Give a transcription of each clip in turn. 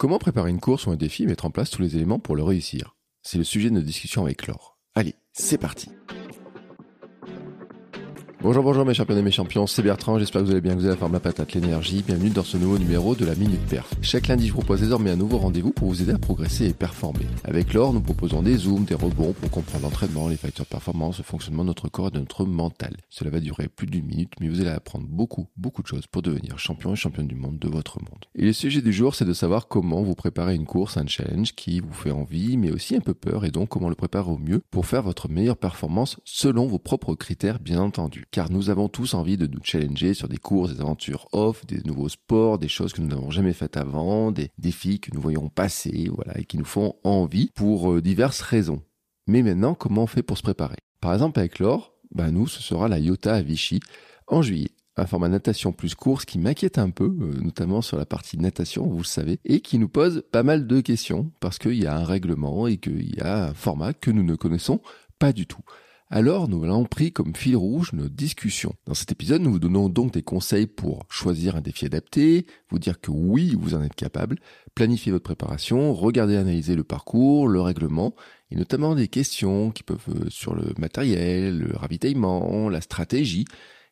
Comment préparer une course ou un défi et mettre en place tous les éléments pour le réussir? C'est le sujet de notre discussion avec Laure. Allez, c'est parti Bonjour, bonjour mes champions et mes champions, c'est Bertrand, j'espère que vous allez bien, que vous allez la forme la patate, l'énergie. Bienvenue dans ce nouveau numéro de la Minute Perf. Chaque lundi, je propose désormais un nouveau rendez-vous pour vous aider à progresser et performer. Avec Laure, nous proposons des zooms, des rebonds pour comprendre l'entraînement, les facteurs de performance, le fonctionnement de notre corps et de notre mental. Cela va durer plus d'une minute, mais vous allez apprendre beaucoup, beaucoup de choses pour devenir champion et championne du monde de votre monde. Et le sujet du jour, c'est de savoir comment vous préparer une course, un challenge qui vous fait envie, mais aussi un peu peur, et donc comment le préparer au mieux pour faire votre meilleure performance selon vos propres critères, bien entendu. Car nous avons tous envie de nous challenger sur des courses, des aventures off, des nouveaux sports, des choses que nous n'avons jamais faites avant, des défis que nous voyons passer, voilà, et qui nous font envie pour euh, diverses raisons. Mais maintenant, comment on fait pour se préparer? Par exemple, avec Laure, ben nous, ce sera la Iota à Vichy en juillet. Un format natation plus course qui m'inquiète un peu, euh, notamment sur la partie natation, vous le savez, et qui nous pose pas mal de questions, parce qu'il y a un règlement et qu'il y a un format que nous ne connaissons pas du tout. Alors nous l'avons pris comme fil rouge nos discussions. Dans cet épisode, nous vous donnons donc des conseils pour choisir un défi adapté, vous dire que oui, vous en êtes capable, planifier votre préparation, regarder et analyser le parcours, le règlement, et notamment des questions qui peuvent euh, sur le matériel, le ravitaillement, la stratégie,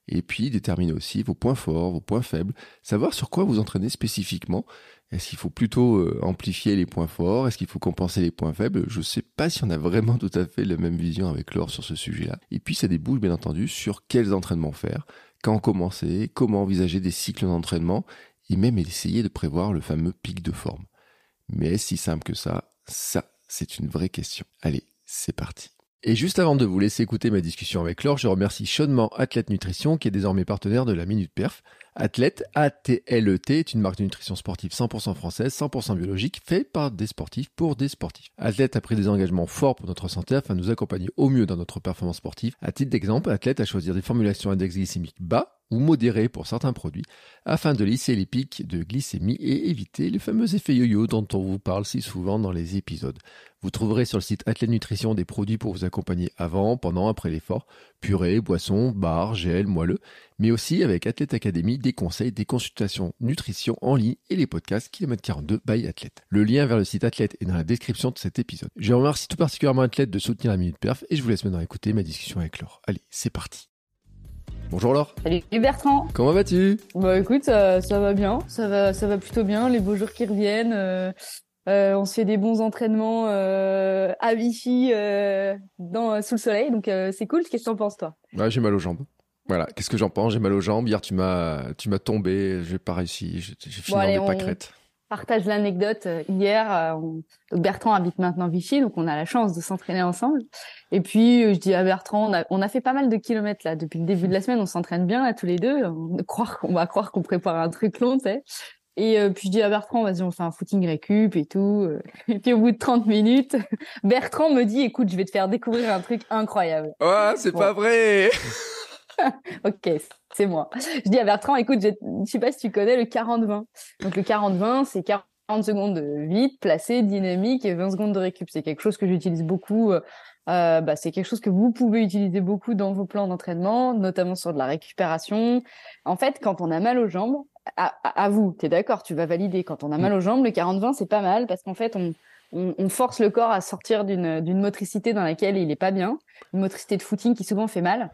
et puis déterminer aussi vos points forts, vos points faibles, savoir sur quoi vous entraînez spécifiquement. Est-ce qu'il faut plutôt euh, amplifier les points forts? Est-ce qu'il faut compenser les points faibles? Je ne sais pas si on a vraiment tout à fait la même vision avec Laure sur ce sujet-là. Et puis ça débouche bien entendu sur quels entraînements faire, quand commencer, comment envisager des cycles d'entraînement et même essayer de prévoir le fameux pic de forme. Mais est-ce si simple que ça Ça, c'est une vraie question. Allez, c'est parti. Et juste avant de vous laisser écouter ma discussion avec Laure, je remercie chaudement Athlète Nutrition qui est désormais partenaire de la Minute Perf. Athlète, A-T-L-E-T, est une marque de nutrition sportive 100% française, 100% biologique, faite par des sportifs pour des sportifs. Athlète a pris des engagements forts pour notre santé afin de nous accompagner au mieux dans notre performance sportive. À titre d'exemple, Athlète a choisi des formulations index glycémique bas ou modéré pour certains produits, afin de lisser les pics de glycémie et éviter les fameux effets yo-yo dont on vous parle si souvent dans les épisodes. Vous trouverez sur le site Athlète Nutrition des produits pour vous accompagner avant, pendant, après l'effort, purée, boissons, barres, gel, moelleux, mais aussi avec Athlète Academy des conseils, des consultations nutrition en ligne et les podcasts Kilomètre 42 by Athlète. Le lien vers le site Athlète est dans la description de cet épisode. Je remercie tout particulièrement Athlète de soutenir la Minute Perf et je vous laisse maintenant écouter ma discussion avec Laure. Allez, c'est parti. Bonjour Laure. Salut Bertrand. Comment vas-tu? Bah écoute, euh, ça va bien, ça va, ça va plutôt bien. Les beaux jours qui reviennent, euh, euh, on se fait des bons entraînements euh, à Vichy dans sous le soleil, donc c'est cool. Qu'est-ce que t'en penses toi? Ouais, j'ai mal aux jambes. Voilà, qu'est-ce que j'en pense? J'ai mal aux jambes. Hier, tu m'as, tu m'as tombé. J'ai pas réussi. J'ai j'ai fini Bon, allez, dans des on- pâquerettes. Partage l'anecdote. Hier, euh, on- donc Bertrand habite maintenant Vichy, donc on a la chance de s'entraîner ensemble. Et puis euh, je dis à Bertrand, on a, on a fait pas mal de kilomètres là depuis le début de la semaine. On s'entraîne bien là tous les deux. On, va croire qu'on va croire qu'on prépare un truc long, tu sais. Et euh, puis je dis à Bertrand, vas-y, on fait un footing récup et tout. Et puis au bout de 30 minutes, Bertrand me dit, écoute, je vais te faire découvrir un truc incroyable. Ah, c'est Bon. pas vrai Ok, c'est moi. Je dis à Bertrand, écoute, je, je sais pas si tu connais le 40-20. Donc le 40-20, c'est 40 secondes de vite, placé, dynamique et 20 secondes de récup. C'est quelque chose que j'utilise beaucoup. euh, euh, bah, c'est quelque chose que vous pouvez utiliser beaucoup dans vos plans d'entraînement, notamment sur de la récupération. En fait, quand on a mal aux jambes, à, à, à vous, t'es d'accord, tu vas valider. Quand on a mal aux jambes, le 40-20, c'est pas mal parce qu'en fait, on, on, on force le corps à sortir d'une motricité dans laquelle il est pas bien, une motricité de footing qui souvent fait mal.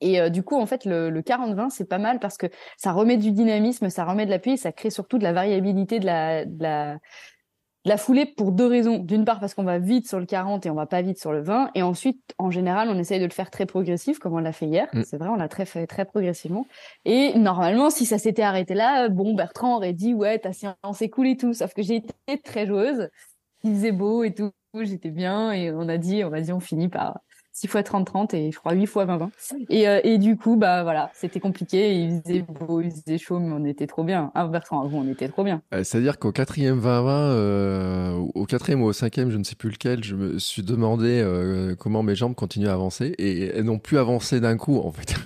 Et euh, du coup, en fait, le, le 40-20, c'est pas mal parce que ça remet du dynamisme, ça remet de l'appui, et ça crée surtout de la variabilité de la, de la, de la foulée pour deux raisons. D'une part, parce qu'on va vite sur le 40 et on va pas vite sur le 20. Et ensuite, en général, on essaye de le faire très progressif, comme on l'a fait hier. Mm. C'est vrai, on l'a très fait très progressivement. Et normalement, si ça s'était arrêté là, bon, Bertrand aurait dit, ouais, ta séance est cool et tout. Sauf que j'ai été très joueuse. Il faisait beau et tout. J'étais bien. Et on a dit, on va dire, on finit par 6 fois 30-30 et je crois 8 fois 20-20. Et, euh, et du coup, bah voilà, c'était compliqué. Il faisait beau, il faisait chaud, mais on était trop bien. Ah, Bertrand, vous, on était trop bien. Euh, C'est-à-dire qu'au quatrième 20-20, euh, au quatrième ou au cinquième, je ne sais plus lequel, je me suis demandé euh, comment mes jambes continuaient à avancer et elles n'ont plus avancé d'un coup en fait.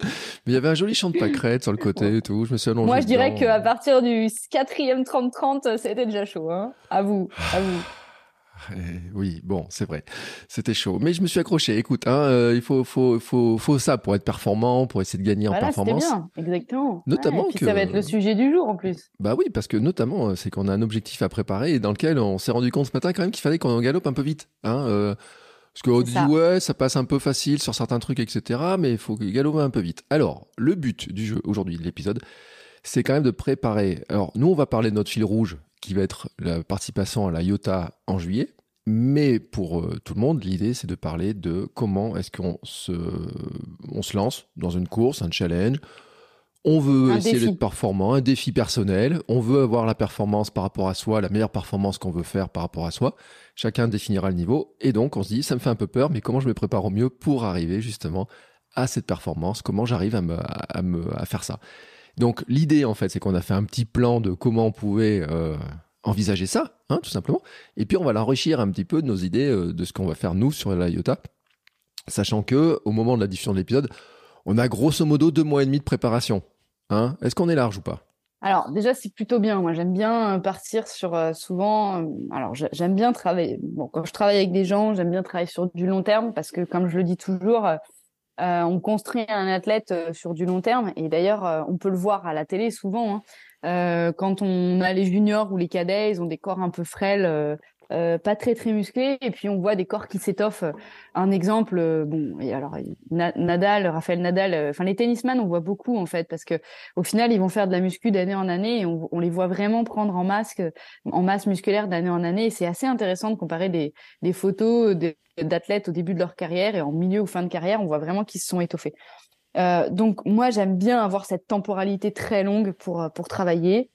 Mais il y avait un joli champ de pâquerettes sur le côté et tout. Je me suis allongé. Moi, je dirais qu'à partir du quatrième 30-30, c'était déjà chaud. Hein. À vous, à vous. Oui, bon, c'est vrai. C'était chaud. Mais je me suis accroché. Écoute, hein, euh, il faut, faut, faut, faut ça pour être performant, pour essayer de gagner en performance. bien, exactement. Notamment que... ça va être le sujet du jour en plus. Bah oui, parce que notamment, euh, c'est qu'on a un objectif à préparer et dans lequel on s'est rendu compte ce matin quand même qu'il fallait qu'on galope un peu vite. Hein, euh, parce qu'on dit, ouais, ça passe un peu facile sur certains trucs, etc. Mais il faut galoper un peu vite. Alors, le but du jeu aujourd'hui, de l'épisode, c'est quand même de préparer. Alors, nous, on va parler de notre fil rouge qui va être la participation à la IOTA en juillet. Mais pour euh, tout le monde, l'idée, c'est de parler de comment est-ce qu'on se, on se lance dans une course, un challenge. On veut essayer d'être performant, un défi personnel. On veut avoir la performance par rapport à soi, la meilleure performance qu'on veut faire par rapport à soi. Chacun définira le niveau. Et donc, on se dit, ça me fait un peu peur, mais comment je me prépare au mieux pour arriver justement à cette performance? Comment j'arrive à, me, à, me, à faire ça? Donc, l'idée, en fait, c'est qu'on a fait un petit plan de comment on pouvait... Euh, envisager ça, hein, tout simplement. Et puis on va l'enrichir un petit peu de nos idées euh, de ce qu'on va faire nous sur la IOTA, sachant que au moment de la diffusion de l'épisode, on a grosso modo deux mois et demi de préparation. Hein Est-ce qu'on est large ou pas? Alors déjà c'est plutôt bien. Moi j'aime bien euh, partir sur souvent. alors j'aime bien travailler. Bon quand je travaille avec des gens, j'aime bien travailler sur du long terme parce que comme je le dis toujours, on construit un athlète sur du long terme. Et d'ailleurs on peut le voir à la télé souvent. Hein. Euh, quand on a les juniors ou les cadets, ils ont des corps un peu frêles, euh, euh, pas très très musclés, et puis on voit des corps qui s'étoffent. Un exemple, bon, et alors Nadal, Raphaël Nadal, enfin les tennisman, on voit beaucoup en fait, parce que au final, ils vont faire de la muscu d'année en année, et on, les voit vraiment prendre en masque, en masse musculaire d'année en année. Et c'est assez intéressant de comparer des, des photos d'athlètes au début de leur carrière et en milieu ou fin de carrière, on voit vraiment qu'ils se sont étoffés. Euh, donc moi j'aime bien avoir cette temporalité très longue pour euh, pour travailler,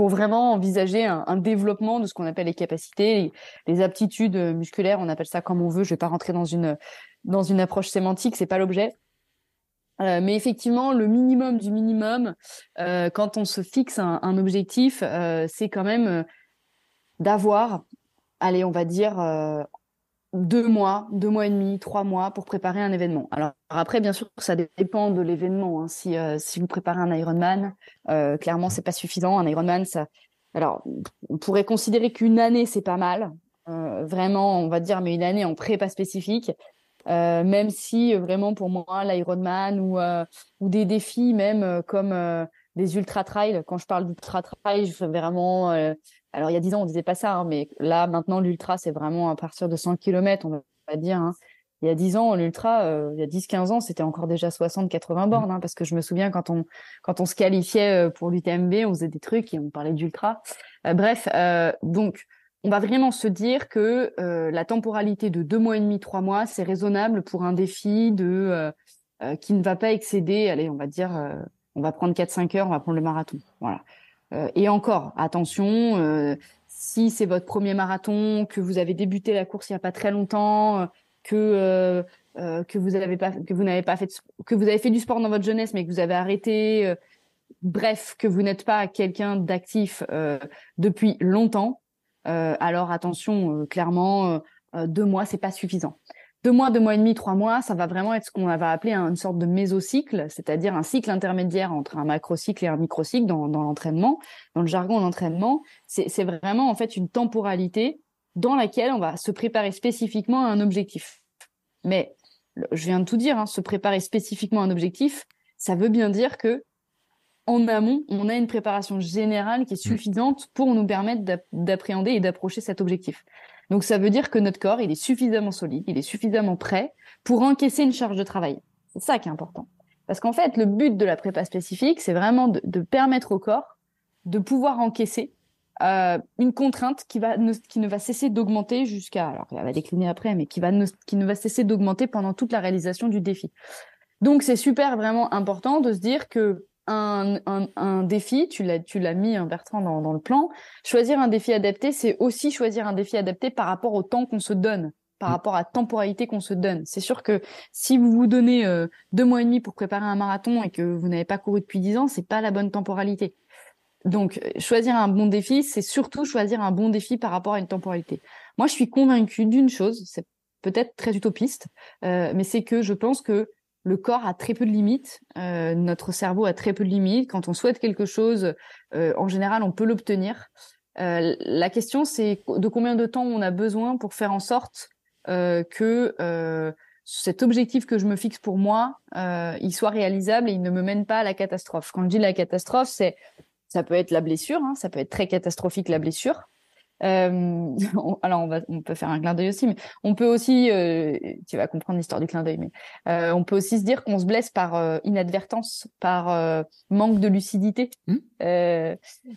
pour vraiment envisager un, développement de ce qu'on appelle les capacités, les, aptitudes musculaires, on appelle ça comme on veut. Je vais pas rentrer dans une dans une approche sémantique, c'est pas l'objet. Euh, mais effectivement, le minimum du minimum, quand on se fixe un objectif, c'est quand même d'avoir, allez, on va dire deux mois, deux mois et demi, trois mois pour préparer un événement. Alors après, bien sûr, ça dépend de l'événement. Hein. Si euh, si vous préparez un Ironman, euh, clairement, c'est pas suffisant. Un Ironman, ça. Alors, on pourrait considérer qu'une année c'est pas mal. Euh, vraiment, on va dire, mais une année en prépa spécifique. Euh, même si vraiment pour moi l'Ironman ou ou des défis même comme des ultra trails. Quand je parle d'ultra trail, je fais vraiment alors il y a 10 ans on disait pas ça, hein, mais là maintenant l'ultra c'est vraiment à partir de 100 km on va dire. Hein. Il y a 10 ans l'ultra, euh, il y a 10-15 ans c'était encore déjà 60-80 bornes, mmh. hein, parce que je me souviens quand on quand on se qualifiait euh, pour l'UTMB, on faisait des trucs et on parlait d'ultra. Euh, bref, donc on va vraiment se dire que la temporalité de deux mois et demi, trois mois, c'est raisonnable pour un défi de qui ne va pas excéder, allez, on va dire, on va prendre 4-5 heures, on va prendre le marathon. Voilà. Euh, et encore, attention, euh, si c'est votre premier marathon, que vous avez débuté la course il n'y a pas très longtemps, que euh, que avez que vous n'avez pas fait que vous avez fait du sport dans votre jeunesse mais que vous avez arrêté bref que vous n'êtes pas quelqu'un d'actif depuis longtemps alors attention clairement deux mois c'est pas suffisant deux mois, deux mois et demi, trois mois, ça va vraiment être ce qu'on va appeler une sorte de mésocycle, c'est-à-dire un cycle intermédiaire entre un macrocycle et un microcycle dans, dans l'entraînement, dans le jargon de l'entraînement. C'est vraiment en fait une temporalité dans laquelle on va se préparer spécifiquement à un objectif. Mais je viens de tout dire, hein, se préparer spécifiquement à un objectif, ça veut bien dire que en amont, on a une préparation générale qui est mmh. suffisante pour nous permettre d'appréhender et d'approcher cet objectif. Donc ça veut dire que notre corps, il est suffisamment solide, il est suffisamment prêt pour encaisser une charge de travail. C'est ça qui est important. Parce qu'en fait, le but de la prépa spécifique, c'est vraiment de, permettre au corps de pouvoir encaisser euh, une contrainte qui va ne, qui ne va cesser d'augmenter jusqu'à alors elle va décliner après, mais qui va ne, qui ne va cesser d'augmenter pendant toute la réalisation du défi. Donc c'est super vraiment important de se dire que un, défi, tu l'as, tu l'as mis, hein, Bertrand, dans, le plan. Choisir un défi adapté, c'est aussi choisir un défi adapté par rapport au temps qu'on se donne, par mm. rapport à la temporalité qu'on se donne. C'est sûr que si vous vous donnez euh, deux mois et demi pour préparer un marathon et que vous n'avez pas couru depuis dix ans, c'est pas la bonne temporalité. Donc, choisir un bon défi, c'est surtout choisir un bon défi par rapport à une temporalité. Moi, je suis convaincue d'une chose, c'est peut-être très utopiste, euh, mais c'est que je pense que le corps a très peu de limites, euh, notre cerveau a très peu de limites. Quand on souhaite quelque chose, euh, en général, on peut l'obtenir. la question, c'est de combien de temps on a besoin pour faire en sorte que cet objectif que je me fixe pour moi, il soit réalisable et il ne me mène pas à la catastrophe. Quand je dis la catastrophe, c'est ça peut être la blessure, hein, ça peut être très catastrophique la blessure. Euh, alors on va, on peut faire un clin d'œil aussi, mais on peut aussi, euh, tu vas comprendre l'histoire du clin d'œil, mais euh, on peut aussi se dire qu'on se blesse par euh, inadvertance, par euh, manque de lucidité. Mmh.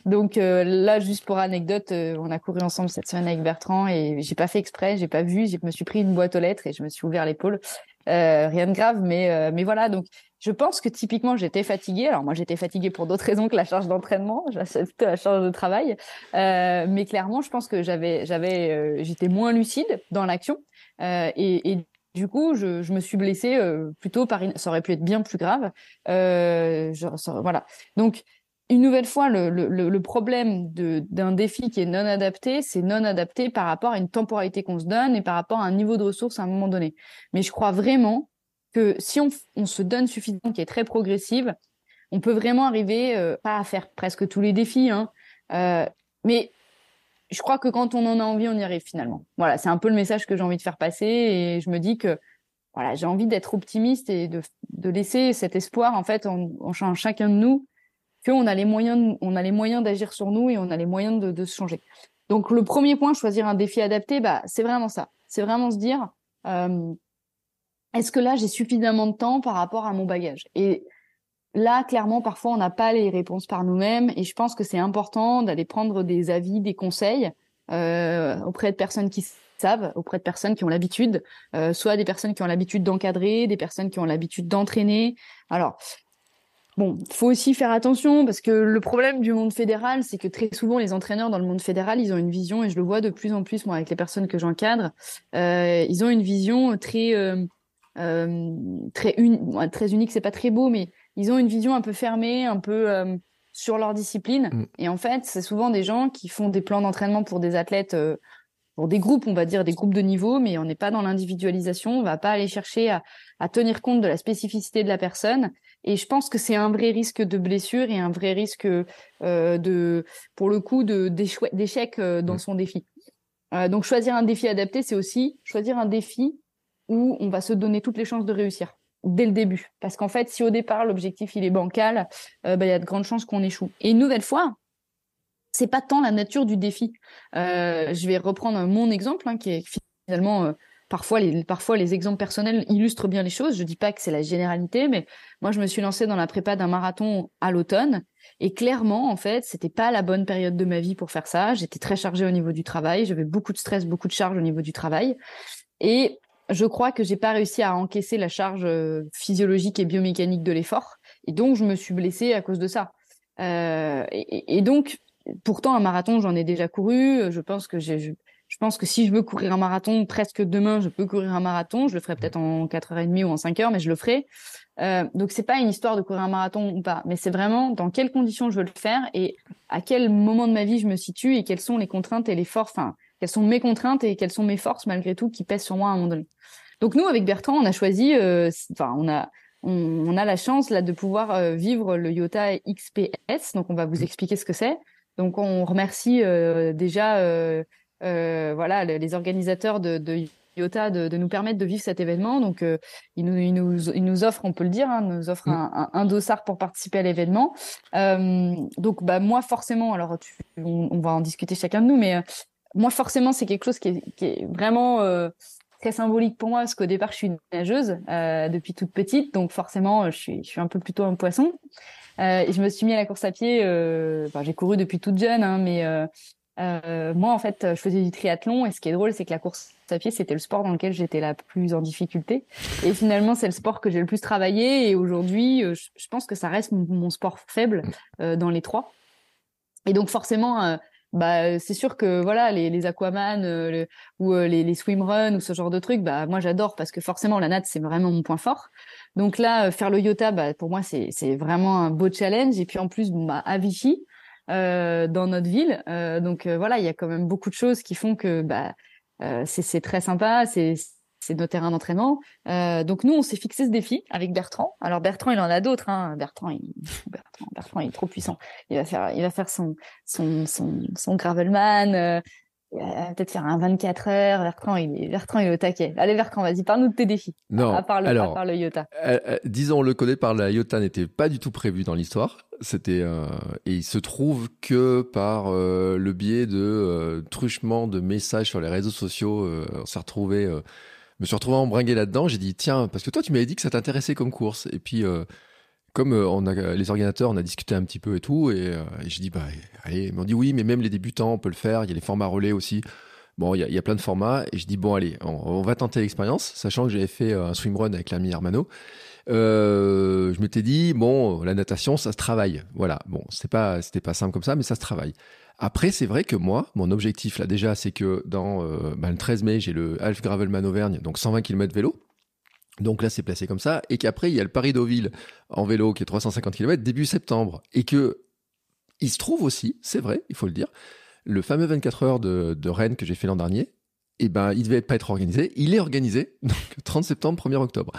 donc là, juste pour anecdote, on a couru ensemble cette semaine avec Bertrand et j'ai pas fait exprès, j'ai pas vu, je me suis pris une boîte aux lettres et je me suis ouvert l'épaule. Rien de grave, mais mais voilà, donc je pense que typiquement, j'étais fatiguée. Alors moi, j'étais fatiguée pour d'autres raisons que la charge d'entraînement, plutôt la charge de travail. Euh, mais clairement, je pense que j'avais, j'avais, euh, j'étais moins lucide dans l'action. Euh, et, et, du coup, je, je me suis blessée euh, plutôt par. Ça aurait pu être bien plus grave. Euh, je, voilà. Donc, une nouvelle fois, le, problème d'un défi qui est non adapté, c'est non adapté par rapport à une temporalité qu'on se donne et par rapport à un niveau de ressources à un moment donné. Mais je crois vraiment que si on, se donne suffisamment, qui est très progressive, on peut vraiment arriver, euh, pas à faire presque tous les défis, hein, euh, mais je crois que quand on en a envie, on y arrive finalement. Voilà, c'est un peu le message que j'ai envie de faire passer et je me dis que voilà, j'ai envie d'être optimiste et de, laisser cet espoir en fait en chacun de nous qu'on a les moyens, on a les moyens d'agir sur nous et on a les moyens de, de, se changer. Donc le premier point, choisir un défi adapté, bah c'est vraiment ça. C'est vraiment se dire, euh, est-ce que là j'ai suffisamment de temps par rapport à mon bagage? Et là, clairement, parfois on n'a pas les réponses par nous-mêmes, et je pense que c'est important d'aller prendre des avis, des conseils euh, auprès de personnes qui savent, auprès de personnes qui ont l'habitude, euh, soit des personnes qui ont l'habitude d'encadrer, des personnes qui ont l'habitude d'entraîner. Alors, Bon, faut aussi faire attention parce que le problème du monde fédéral, c'est que très souvent les entraîneurs dans le monde fédéral, ils ont une vision et je le vois de plus en plus moi avec les personnes que j'encadre, euh, ils ont une vision très euh, euh, très, un très unique, c'est pas très beau, mais ils ont une vision un peu fermée, un peu euh, sur leur discipline. Mm. Et en fait, c'est souvent des gens qui font des plans d'entraînement pour des athlètes, euh, pour des groupes, on va dire des groupes de niveau, mais on n'est pas dans l'individualisation. On va pas aller chercher à, à, tenir compte de la spécificité de la personne. Et je pense que c'est un vrai risque de blessure et un vrai risque euh, de, pour le coup, de d'échec dans mm. son défi. donc choisir un défi adapté, c'est aussi choisir un défi où on va se donner toutes les chances de réussir dès le début. Parce qu'en fait, si au départ l'objectif il est bancal, euh, bah, il y a de grandes chances qu'on échoue. Et une nouvelle fois, c'est pas tant la nature du défi. Euh, je vais reprendre mon exemple, hein, qui est finalement euh, parfois les parfois les exemples personnels illustrent bien les choses. Je dis pas que c'est la généralité, mais moi je me suis lancée dans la prépa d'un marathon à l'automne. Et clairement, en fait, c'était pas la bonne période de ma vie pour faire ça. J'étais très chargée au niveau du travail, j'avais beaucoup de stress, beaucoup de charges au niveau du travail. Et je crois que j'ai pas réussi à encaisser la charge euh, physiologique et biomécanique de l'effort, et donc je me suis blessée à cause de ça. Euh, et, donc, pourtant un marathon, j'en ai déjà couru. Je pense que j'ai, je, pense que si je veux courir un marathon, presque demain, je peux courir un marathon. Je le ferai peut-être en 4h30 ou en 5 heures, mais je le ferai. Euh, donc c'est pas une histoire de courir un marathon ou pas, mais c'est vraiment dans quelles conditions je veux le faire et à quel moment de ma vie je me situe et quelles sont les contraintes et les forces, enfin quelles sont mes contraintes et quelles sont mes forces malgré tout qui pèsent sur moi à un moment donné. Donc nous, avec Bertrand, on a choisi, euh, enfin on a on, a la chance là de pouvoir euh, vivre le Yota XPS. Donc on va vous mmh. expliquer ce que c'est. Donc on remercie euh, déjà voilà les organisateurs de, de Yota de, de, nous permettre de vivre cet événement. Donc, ils, nous, offrent, on peut le dire, hein, nous offrent mmh. un, un, dossard pour participer à l'événement. donc, bah, moi, forcément, alors on, on, va en discuter chacun de nous, mais moi, forcément, c'est quelque chose qui est, qui est vraiment euh, très symbolique pour moi, parce qu'au départ, je suis une nageuse euh, depuis toute petite, donc forcément, je suis, je suis un peu plutôt un poisson. Euh, et je me suis mis à la course à pied. Euh, enfin, j'ai couru depuis toute jeune, hein, mais euh, moi, en fait, je faisais du triathlon. Et ce qui est drôle, c'est que la course à pied, c'était le sport dans lequel j'étais la plus en difficulté. Et finalement, c'est le sport que j'ai le plus travaillé. Et aujourd'hui, je, je, pense que ça reste mon, sport faible dans les trois. Et donc, forcément bah c'est sûr que voilà les, les Aquaman euh, ou euh, les, les swimrun ou ce genre de trucs bah moi j'adore parce que forcément la natte c'est vraiment mon point fort donc là euh, faire le yota bah pour moi c'est vraiment un beau challenge et puis en plus bah à Vichy euh, dans notre ville donc voilà il y a quand même beaucoup de choses qui font que bah c'est c'est très sympa c'est nos terrains d'entraînement. Euh, donc nous, on s'est fixé ce défi avec Bertrand. Alors Bertrand, il en a d'autres. Hein. Bertrand, il... Bertrand, Bertrand, il est trop puissant. Il va faire, il va faire son son son, son gravelman. Euh, peut-être faire un 24 heures. Bertrand, il est, Bertrand, il est au taquet. Allez, Bertrand, vas-y, parle-nous de tes défis. Non, à part le, alors, à part le Iota. Euh, euh, disons, le connaît par la Iota n'était pas du tout prévu dans l'histoire. C'était et il se trouve que par le biais de truchement de messages sur les réseaux sociaux, on s'est retrouvé, me suis retrouvé embringué là-dedans. J'ai dit tiens, parce que toi tu m'avais dit que ça t'intéressait comme course. Et puis comme on a les organisateurs, on a discuté un petit peu et tout, et, et j'ai dit bah allez, ils m'ont dit oui, mais même les débutants on peut le faire. Il y a les formats relais aussi. Bon, il y a, y a, plein de formats et je dis bon allez, on, va tenter l'expérience, sachant que j'avais fait un swimrun avec l'ami Hermano. Euh, je m'étais dit bon, la natation, ça se travaille. Voilà. Bon, c'était pas, pas simple comme ça, mais ça se travaille. Après, c'est vrai que moi, mon objectif là déjà, c'est que dans euh, ben, le 13 mai, j'ai le Half Gravelman Auvergne, donc 120 km vélo. Donc là, c'est placé comme ça, et qu'après, il y a le Paris Deauville en vélo qui est 350 km début septembre, et que il se trouve aussi, c'est vrai, il faut le dire, le fameux 24 heures de, Rennes que j'ai fait l'an dernier, et ben, il devait pas être organisé, il est organisé, donc 30 septembre, 1er octobre.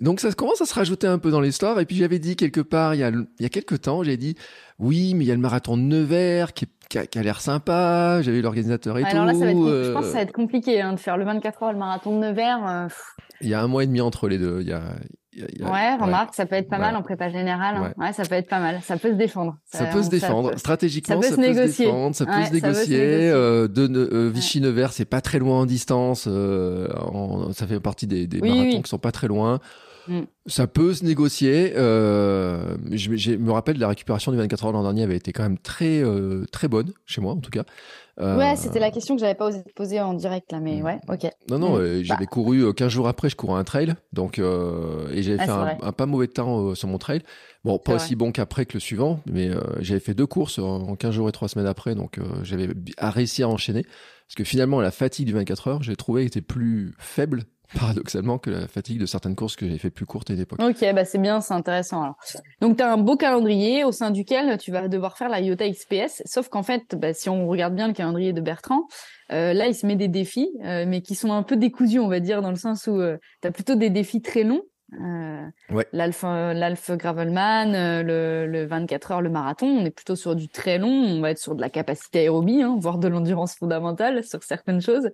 Donc ça commence à se rajouter un peu dans l'histoire. Et puis j'avais dit quelque part, il y a, il y a quelques temps, j'ai dit, oui, mais il y a le marathon de Nevers qui, qui, a, l'air sympa. J'avais l'organisateur et tout. Alors là, ça va être, euh... je pense que ça va être compliqué hein, de faire le 24 heures, le marathon de Nevers. Euh... Il y a un mois et demi entre les deux. Il y a, il y a, il y a... ouais, remarque, ouais. ça peut être pas mal en prépa générale. Hein. Ouais. ouais. ça peut être pas mal. Ça peut se défendre. Ça, ça peut se défendre. Stratégiquement, ça peut, ça peut se, négocier. se défendre. Ça peut se négocier. Euh, de euh, Vichy-Nevers, c'est pas très loin en distance. Euh, en, ça fait partie des, des oui, marathons oui. qui sont pas très loin. Mm. Ça peut se négocier. Euh, je, je, me rappelle la récupération du 24 heures l'an dernier avait été quand même très euh, très bonne chez moi en tout cas. Euh, ouais, c'était la question que j'avais pas osé poser en direct là, mais ouais, ok. Non non, mmh. j'avais bah. couru 15 jours après, je courais un trail, donc et j'avais ah, fait un, un, pas mauvais temps sur mon trail. Bon, pas aussi bon qu'après que le suivant, mais j'avais fait deux courses en 15 jours et trois semaines après, donc j'avais réussi à enchaîner. Parce que finalement, la fatigue du 24 heures, j'ai trouvé était plus faible paradoxalement que la fatigue de certaines courses que j'ai fait plus courtes à l'époque. Ok, bah c'est bien, c'est intéressant. Alors. Donc tu as un beau calendrier au sein duquel tu vas devoir faire la IOTA XPS, sauf qu'en fait, bah, si on regarde bien le calendrier de Bertrand, euh, là il se met des défis, euh, mais qui sont un peu décousus, on va dire, dans le sens où euh, tu as plutôt des défis très longs, ouais. L'Alf Gravelman, euh, le, le, 24 heures, le marathon, on est plutôt sur du très long, on va être sur de la capacité aérobie, hein, voire de l'endurance fondamentale sur certaines choses.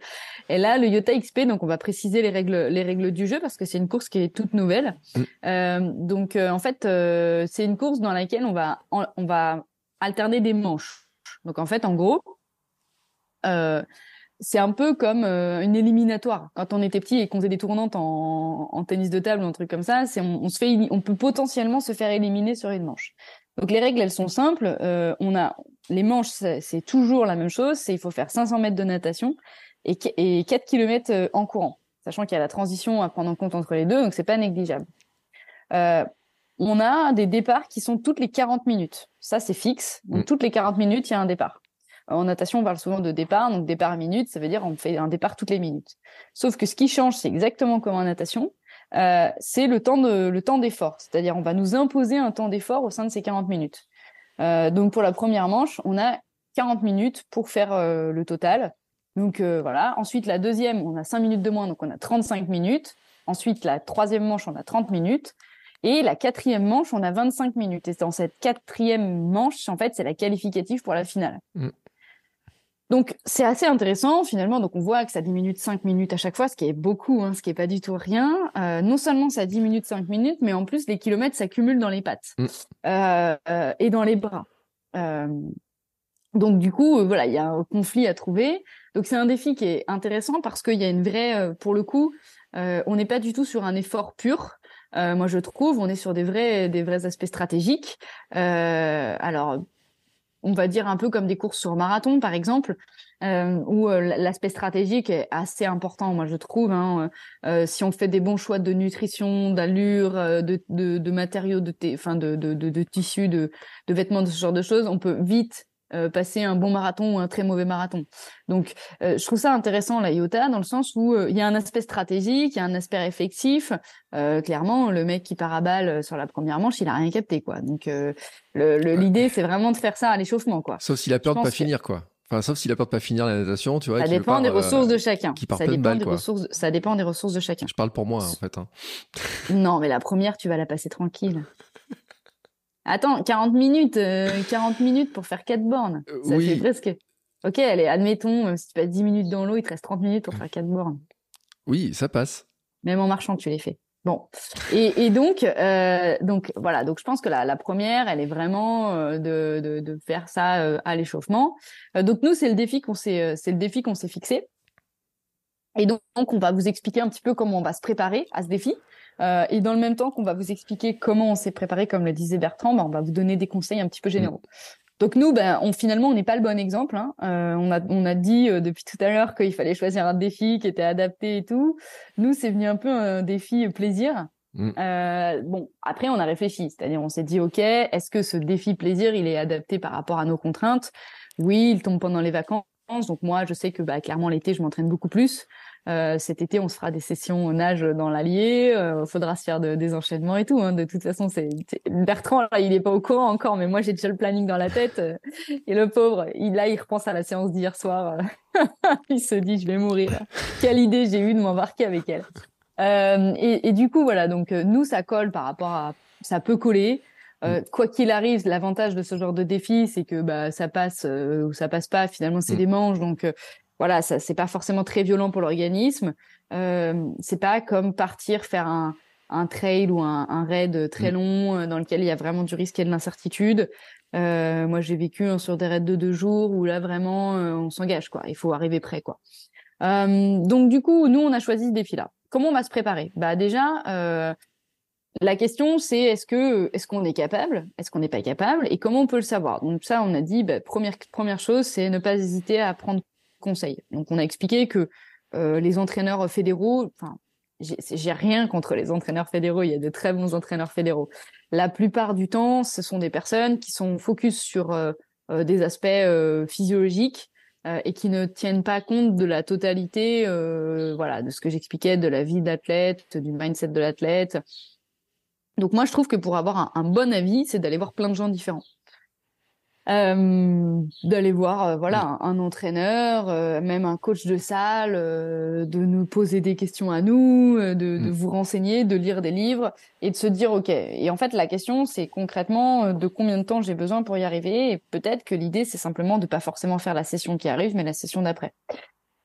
Et là, le Yota XP, donc on va préciser les règles, les règles du jeu parce que c'est une course qui est toute nouvelle. Mm. Euh, donc en fait, euh, c'est une course dans laquelle on va, on va alterner des manches. Donc en fait, en gros, euh, c'est un peu comme euh, une éliminatoire. Quand on était petit et qu'on faisait des tournantes en, en, tennis de table ou un truc comme ça, c'est on, on, se fait, on peut potentiellement se faire éliminer sur une manche. Donc les règles, elles sont simples. Euh, on a les manches, c'est toujours la même chose. C'est il faut faire 500 mètres de natation et, et 4 km euh, en courant, sachant qu'il y a la transition à prendre en compte entre les deux, donc c'est pas négligeable. Euh, on a des départs qui sont toutes les 40 minutes. Ça, c'est fixe. Donc, mmh. toutes les 40 minutes, il y a un départ. En natation, on parle souvent de départ, donc départ à minute, ça veut dire on fait un départ toutes les minutes. Sauf que ce qui change, c'est exactement comme en natation, euh, c'est le temps de le temps d'effort, c'est-à-dire on va nous imposer un temps d'effort au sein de ces 40 minutes. Euh, donc pour la première manche, on a 40 minutes pour faire euh, le total. Donc euh, voilà. Ensuite la deuxième, on a 5 minutes de moins, donc on a 35 minutes. Ensuite la troisième manche, on a 30 minutes. Et la quatrième manche, on a 25 minutes. Et dans cette quatrième manche, en fait, c'est la qualificative pour la finale. Mm. Donc c'est assez intéressant finalement. Donc on voit que ça diminue de 5 minutes à chaque fois, ce qui est beaucoup, hein, ce qui est pas du tout rien. Euh, non seulement ça diminue de 5 minutes, mais en plus les kilomètres s'accumulent dans les pattes mm. euh, euh, et dans les bras. Donc du coup, voilà, il y a un conflit à trouver. Donc c'est un défi qui est intéressant parce qu'il y a une vraie, pour le coup, on n'est pas du tout sur un effort pur. moi, je trouve, on est sur des vrais, des vrais aspects stratégiques. alors on va dire un peu comme des courses sur marathon par exemple, euh, où euh, l'aspect stratégique est assez important, moi je trouve. Hein, euh, si on fait des bons choix de nutrition, d'allure, de, matériaux, de tissus, de, de vêtements, de ce genre de choses, on peut vite euh, passer un bon marathon ou un très mauvais marathon. Donc, euh, je trouve ça intéressant la IOTA dans le sens où euh, il y a un aspect stratégique, il y a un aspect réflexif. clairement, le mec qui part à balle sur la première manche, il a rien capté quoi. Donc, l'idée c'est vraiment de faire ça à l'échauffement quoi. Sauf s'il a peur de pas finir quoi. Enfin, sauf s'il a peur de pas finir la natation, tu vois. Ça dépend des ressources de chacun. Qui part ça de dépend des quoi. ressources. Ça dépend des ressources de chacun. Je parle pour moi, en fait. hein. Non, mais la première, tu vas la passer tranquille. Attends, 40 minutes, euh, 40 minutes pour faire quatre bornes. Euh, Ça oui. fait presque. Ok, allez, admettons, euh, si tu passes 10 minutes dans l'eau, il te reste 30 minutes pour faire quatre bornes. Oui, ça passe. Même en marchant, tu les fais. Bon. Et, et donc, euh, donc voilà. Donc, je pense que la, la première, elle est vraiment euh, de, de, de faire ça euh, à l'échauffement. Donc, nous, c'est le défi qu'on s'est, c'est le défi qu'on s'est fixé. Et donc, on va vous expliquer un petit peu comment on va se préparer à ce défi. Euh, et dans le même temps qu'on va vous expliquer comment on s'est préparé, comme le disait Bertrand, bah, on va vous donner des conseils un petit peu généraux. Donc nous, ben, on finalement, on n'est pas le bon exemple. Hein. Euh, on a on a dit euh, depuis tout à l'heure qu'il fallait choisir un défi qui était adapté et tout. Nous, c'est venu un peu un défi plaisir. Mm. Euh, bon, après, on a réfléchi, c'est-à-dire on s'est dit, ok, est-ce que ce défi plaisir, il est adapté par rapport à nos contraintes? Oui, il tombe pendant les vacances. Donc moi, je sais que bah, clairement l'été, je m'entraîne beaucoup plus. Euh, cet été, on se fera des sessions au nage dans l'Allier. Il faudra se faire de- des enchaînements et tout. Hein. De toute façon, c'est Bertrand là, il est pas au courant encore, mais moi j'ai déjà le planning dans la tête. euh, et le pauvre, il là, il repense à la séance d'hier soir. euh, il se dit, je vais mourir. Quelle idée j'ai eu de m'embarquer avec elle. Euh, et, et du coup, voilà. Donc euh, nous, ça colle par rapport à, ça peut coller. Euh, quoi qu'il arrive, l'avantage de ce genre de défi, c'est que bah ça passe euh, ou ça passe pas. Finalement, c'est Mm. des manches, donc euh, voilà, ça c'est pas forcément très violent pour l'organisme. Euh, c'est pas comme partir faire un, un trail ou un, un raid très Mm. long euh, dans lequel il y a vraiment du risque et de l'incertitude. Euh, moi, j'ai vécu hein, sur des raids de deux jours où là vraiment euh, on s'engage quoi. Il faut arriver prêt quoi. Donc du coup, nous on a choisi ce défi-là. Comment on va se préparer? Bah déjà. La question, c'est est-ce que est-ce qu'on est capable, est-ce qu'on n'est pas capable, et comment on peut le savoir? Donc ça, on a dit bah, première première chose, c'est ne pas hésiter à prendre Donc on a expliqué que euh, les entraîneurs fédéraux, enfin j'ai rien contre les entraîneurs fédéraux, il y a de très bons entraîneurs fédéraux. La plupart du temps, ce sont des personnes qui sont focus sur euh, euh, des aspects physiologiques et qui ne tiennent pas compte de la totalité, voilà, de ce que j'expliquais, de la vie d'athlète, du mindset de l'athlète. Donc moi, je trouve que pour avoir un bon avis, c'est d'aller voir plein de gens différents. Euh, d'aller voir euh, voilà un, un entraîneur, euh, même un coach de salle, de nous poser des questions à nous, de, de Mm. vous renseigner, de lire des livres et de se dire ok. Et en fait, la question c'est concrètement de combien de temps j'ai besoin pour y arriver. Et peut-être que l'idée c'est simplement de pas forcément faire la session qui arrive, mais la session d'après.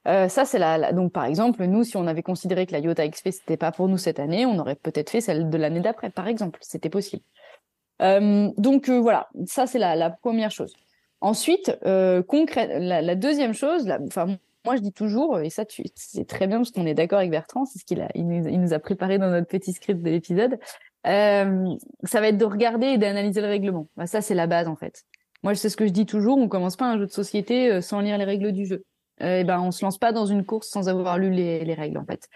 Euh, ça c'est la, la- donc par exemple nous si on avait considéré que la Iota XP c'était pas pour nous cette année, on aurait peut-être fait celle de l'année d'après par exemple, c'était possible. Euh, donc euh, voilà, ça c'est la, première chose. Ensuite, euh, concrète, la, deuxième chose, enfin moi je dis toujours et ça c'est très bien parce qu'on est d'accord avec Bertrand, c'est ce qu'il il nous, a préparé dans notre petit script de l'épisode. Ça va être de regarder et d'analyser le règlement. Bah, ça c'est la base en fait. Moi c'est ce que je dis toujours, on commence pas un jeu de société sans lire les règles du jeu. Euh, et ben on se lance pas dans une course sans avoir lu les, les règles en fait.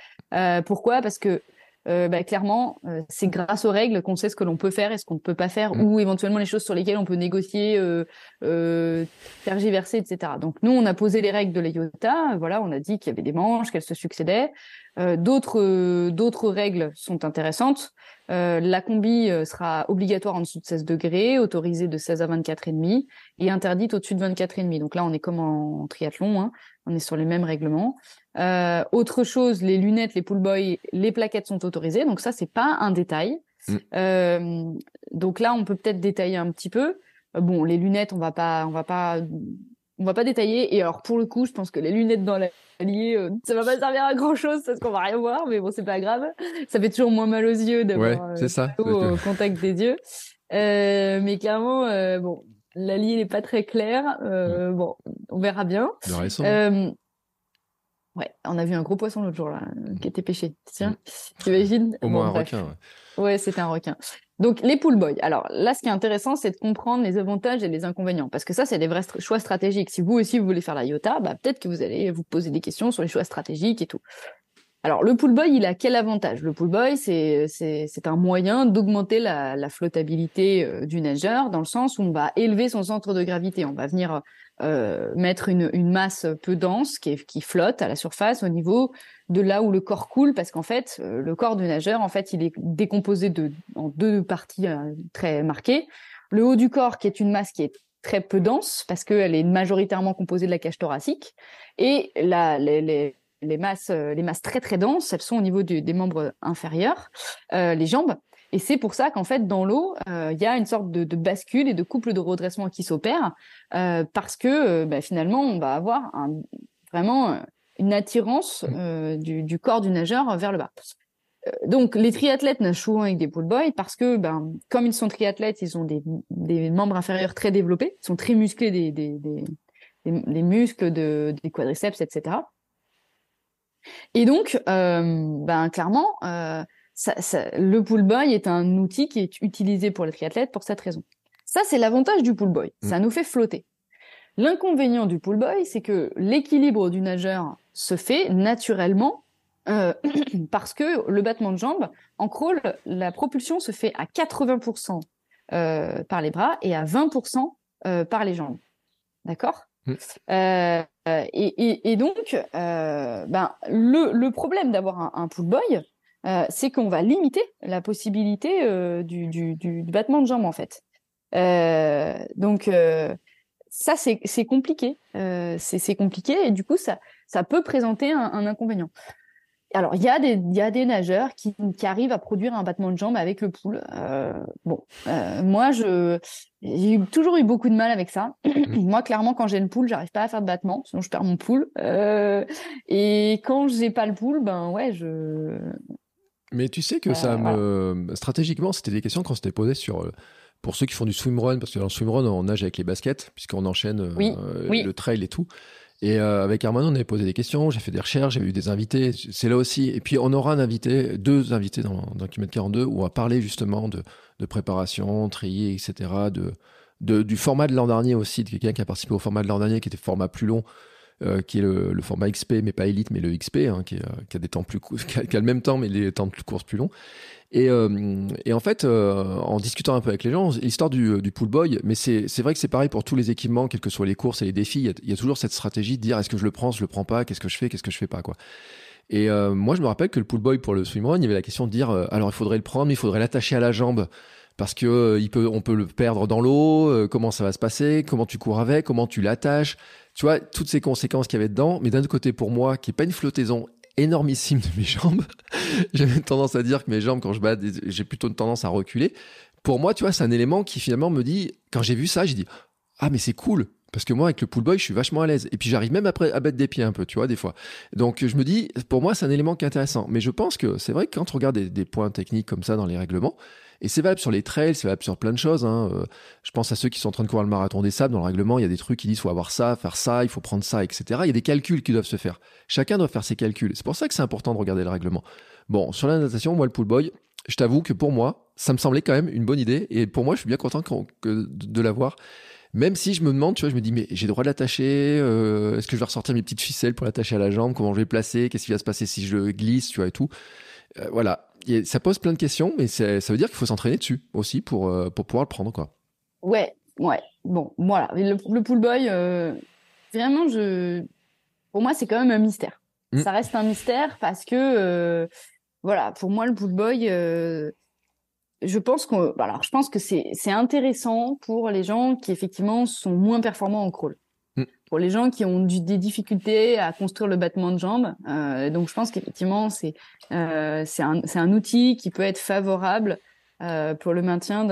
Pourquoi? Parce que euh, bah, clairement, euh, c'est grâce aux règles qu'on sait ce que l'on peut faire et ce qu'on ne peut pas faire, Mm. ou éventuellement les choses sur lesquelles on peut négocier, euh, euh, tergiverser, etc. Donc nous, on a posé les règles de l'IOTA. Voilà, on a dit qu'il y avait des manches, qu'elles se succédaient. Euh, d'autres d'autres règles sont intéressantes. Euh, la combi sera obligatoire en dessous de 16 degrés, autorisée de 16 à 24 et demi, et interdite au-dessus de 24 et demi. Donc là, on est comme en triathlon, hein, on est sur les mêmes règlements. Euh, autre chose, les lunettes, les pull boys, les plaquettes sont autorisées. Donc ça, c'est pas un détail. Mm. Euh, donc là, on peut peut-être détailler un petit peu. Euh, bon, les lunettes, on va pas, on va pas, on va pas détailler. Et alors pour le coup, je pense que les lunettes dans l'allier, euh, ça va pas servir à grand chose parce qu'on va rien voir. Mais bon, c'est pas grave. Ça fait toujours moins mal aux yeux d'avoir Ouais, euh, ça. au contact des yeux. Euh, mais clairement, bon, l'allier n'est pas très clair. Euh, Bon, on verra bien. Euh, ouais, on a vu un gros poisson l'autre jour là, qui était pêché. Tiens, t'imagines Mm. Au Bon, moins un bref. requin. ouais. Ouais, c'était un requin. Donc les pool boys. Alors là, ce qui est intéressant, c'est de comprendre les avantages et les inconvénients, parce que ça, c'est des vrais choix stratégiques. Si vous aussi vous voulez faire la IOTA, bah peut-être que vous allez vous poser des questions sur les choix stratégiques et tout. Alors le pool boy, il a quel avantage? Le pool boy, c'est c'est c'est un moyen d'augmenter la, la flottabilité euh, du nageur, dans le sens où on va élever son centre de gravité. On va venir euh, mettre une, masse peu dense qui, flotte à la surface au niveau de là où le corps coule, parce qu'en fait, euh, le corps du nageur, en fait, il est décomposé en deux parties euh, très marquées. Le haut du corps, qui est une masse qui est très peu dense parce qu'elle est majoritairement composée de la cage thoracique. Et la, les, masses, les masses très très denses, elles sont au niveau des membres inférieurs, les jambes. Et c'est pour ça qu'en fait, dans l'eau, il y a une sorte de, de, bascule et de couple de redressement qui s'opère parce que bah, finalement, on va avoir un, vraiment une attirance mmh. du, du, corps du nageur vers le bas. Euh, donc, les triathlètes nagent souvent avec des pull boys parce que, ben, comme ils sont triathlètes, ils ont des, des membres inférieurs très développés, ils sont très musclés des, des, des, des muscles de, des quadriceps, etc. Et donc, euh, ben, clairement, euh, ça, ça, le pull boy est un outil qui est utilisé pour les triathlètes pour cette raison. Ça, c'est l'avantage du pull boy. Mmh. Ça nous fait flotter. L'inconvénient du pull boy, c'est que l'équilibre du nageur se fait naturellement euh, parce que le battement de jambes, en crawl, la propulsion se fait à 80% euh, par les bras et à 20% euh, par les jambes. D'accord? Mmh. euh, et, et, et, donc, euh, ben, le, le problème d'avoir un, un pull boy, c'est qu'on va limiter la possibilité du, du, du, battement de jambes, en fait. donc, ça, c'est compliqué. c'est compliqué et du coup, ça, ça peut présenter un, un inconvénient alors, il y, a des, y a des nageurs qui, qui, arrivent à produire un battement de jambe avec le pool. Euh, bon, euh, moi, je, j'ai toujours eu beaucoup de mal avec ça. moi, clairement, quand j'ai le pool, j'arrive pas à faire de battement, sinon je perds mon pool. Euh, et quand j'ai pas le pool, ben ouais, je. Mais tu sais que ça euh, me. Stratégiquement, c'était des questions qu'on s'était posées sur. Euh, pour ceux qui font du swimrun, parce que dans le swimrun, on nage avec les baskets, puisqu'on enchaîne euh, oui. le trail et tout. Et euh, avec Armand, on avait posé des questions, j'ai fait des recherches, j'ai eu des invités. C'est là aussi. Et puis, on aura un invité, deux invités dans, dans Kilomètre 42, où on va parler justement de, de préparation, trier, etc. De, de, du format de l'an dernier aussi, de quelqu'un qui a participé au format de l'an dernier, qui était format plus long, euh, qui est le, format XP, mais pas Elite, mais le XP, hein, euh, qui, a des temps plus qui le même temps, mais des temps de course plus longs. Et, euh, et, en fait, en discutant un peu avec les gens, l'histoire du, du pool boy, mais c'est vrai que c'est pareil pour tous les équipements, quelles que soient les courses et les défis, il y a, toujours cette stratégie de dire est-ce que je le prends, je le prends pas, qu'est-ce que je fais, qu'est-ce que je fais pas, quoi. Et moi, je me rappelle que le pool boy pour le swimrun, il y avait la question de dire alors il faudrait le prendre, mais il faudrait l'attacher à la jambe parce que euh, il peut, on peut le perdre dans l'eau. comment ça va se passer Comment tu cours avec Comment tu l'attaches Tu vois toutes ces conséquences qu'il y avait dedans. Mais d'un autre côté, pour moi, qui est pas une flottaison énormissime de mes jambes. J'avais tendance à dire que mes jambes, quand je bats, j'ai plutôt une tendance à reculer. Pour moi, tu vois, c'est un élément qui finalement me dit, quand j'ai vu ça, j'ai dit, ah, mais c'est cool. Parce que moi, avec le pull boy, je suis vachement à l'aise. Et puis, j'arrive même après à battre des pieds un peu, tu vois, des fois. Donc, je me dis, pour moi, c'est un élément qui est intéressant. Mais je pense que c'est vrai que quand on regarde des points techniques comme ça dans les règlements, et c'est valable sur les trails, c'est valable sur plein de choses. Hein. Euh, je pense à ceux qui sont en train de courir le marathon des sables. Dans le règlement, il y a des trucs qui disent faut avoir ça, faire ça, il faut prendre ça, etc. Il y a des calculs qui doivent se faire. Chacun doit faire ses calculs. C'est pour ça que c'est important de regarder le règlement. Bon, sur la natation, moi, le pull boy, je t'avoue que pour moi, ça me semblait quand même une bonne idée. Et pour moi, je suis bien content de l'avoir. Même si je me demande, tu vois, je me dis, mais j'ai le droit de l'attacher. Euh, Est-ce que je vais ressortir mes petites ficelles pour l'attacher à la jambe Comment je vais placer Qu'est-ce qui va se passer si je glisse, tu vois, et tout. Euh, voilà ça pose plein de questions, mais ça veut dire qu'il faut s'entraîner dessus aussi pour, euh, pour pouvoir le prendre, quoi. Ouais, ouais. Bon, voilà. Le, le pull boy, euh, vraiment, je, pour moi, c'est quand même un mystère. Mm. Ça reste un mystère parce que, euh, voilà, pour moi, le pull boy, euh, je pense que, alors, je pense que c'est intéressant pour les gens qui effectivement sont moins performants en crawl pour les gens qui ont du, des difficultés à construire le battement de jambes. Euh, donc, je pense qu'effectivement, c'est euh, c'est un, un, outil qui peut être favorable euh, pour le maintien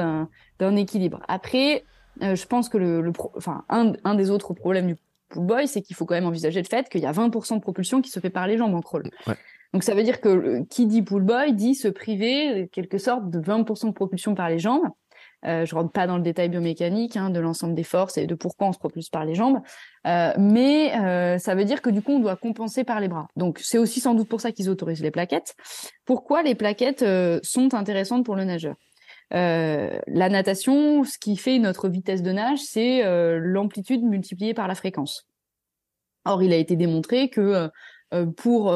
d'un équilibre. Après, je pense que le, le enfin, un, un, des autres problèmes du pull boy, c'est qu'il faut quand même envisager le fait qu'il y a 20% de propulsion qui se fait par les jambes en crawl. Ouais. Donc ça veut dire que qui dit pull boy dit se priver quelque sorte de 20% de propulsion par les jambes. Euh, je rentre pas dans le détail biomécanique hein, de l'ensemble des forces et de pourquoi on se propulse par les jambes, euh, mais euh, ça veut dire que du coup on doit compenser par les bras. Donc c'est aussi sans doute pour ça qu'ils autorisent les plaquettes. Pourquoi les plaquettes euh, sont intéressantes pour le nageur? Euh, La natation, ce qui fait notre vitesse de nage, c'est euh, l'amplitude multipliée par la fréquence. Or il a été démontré que pour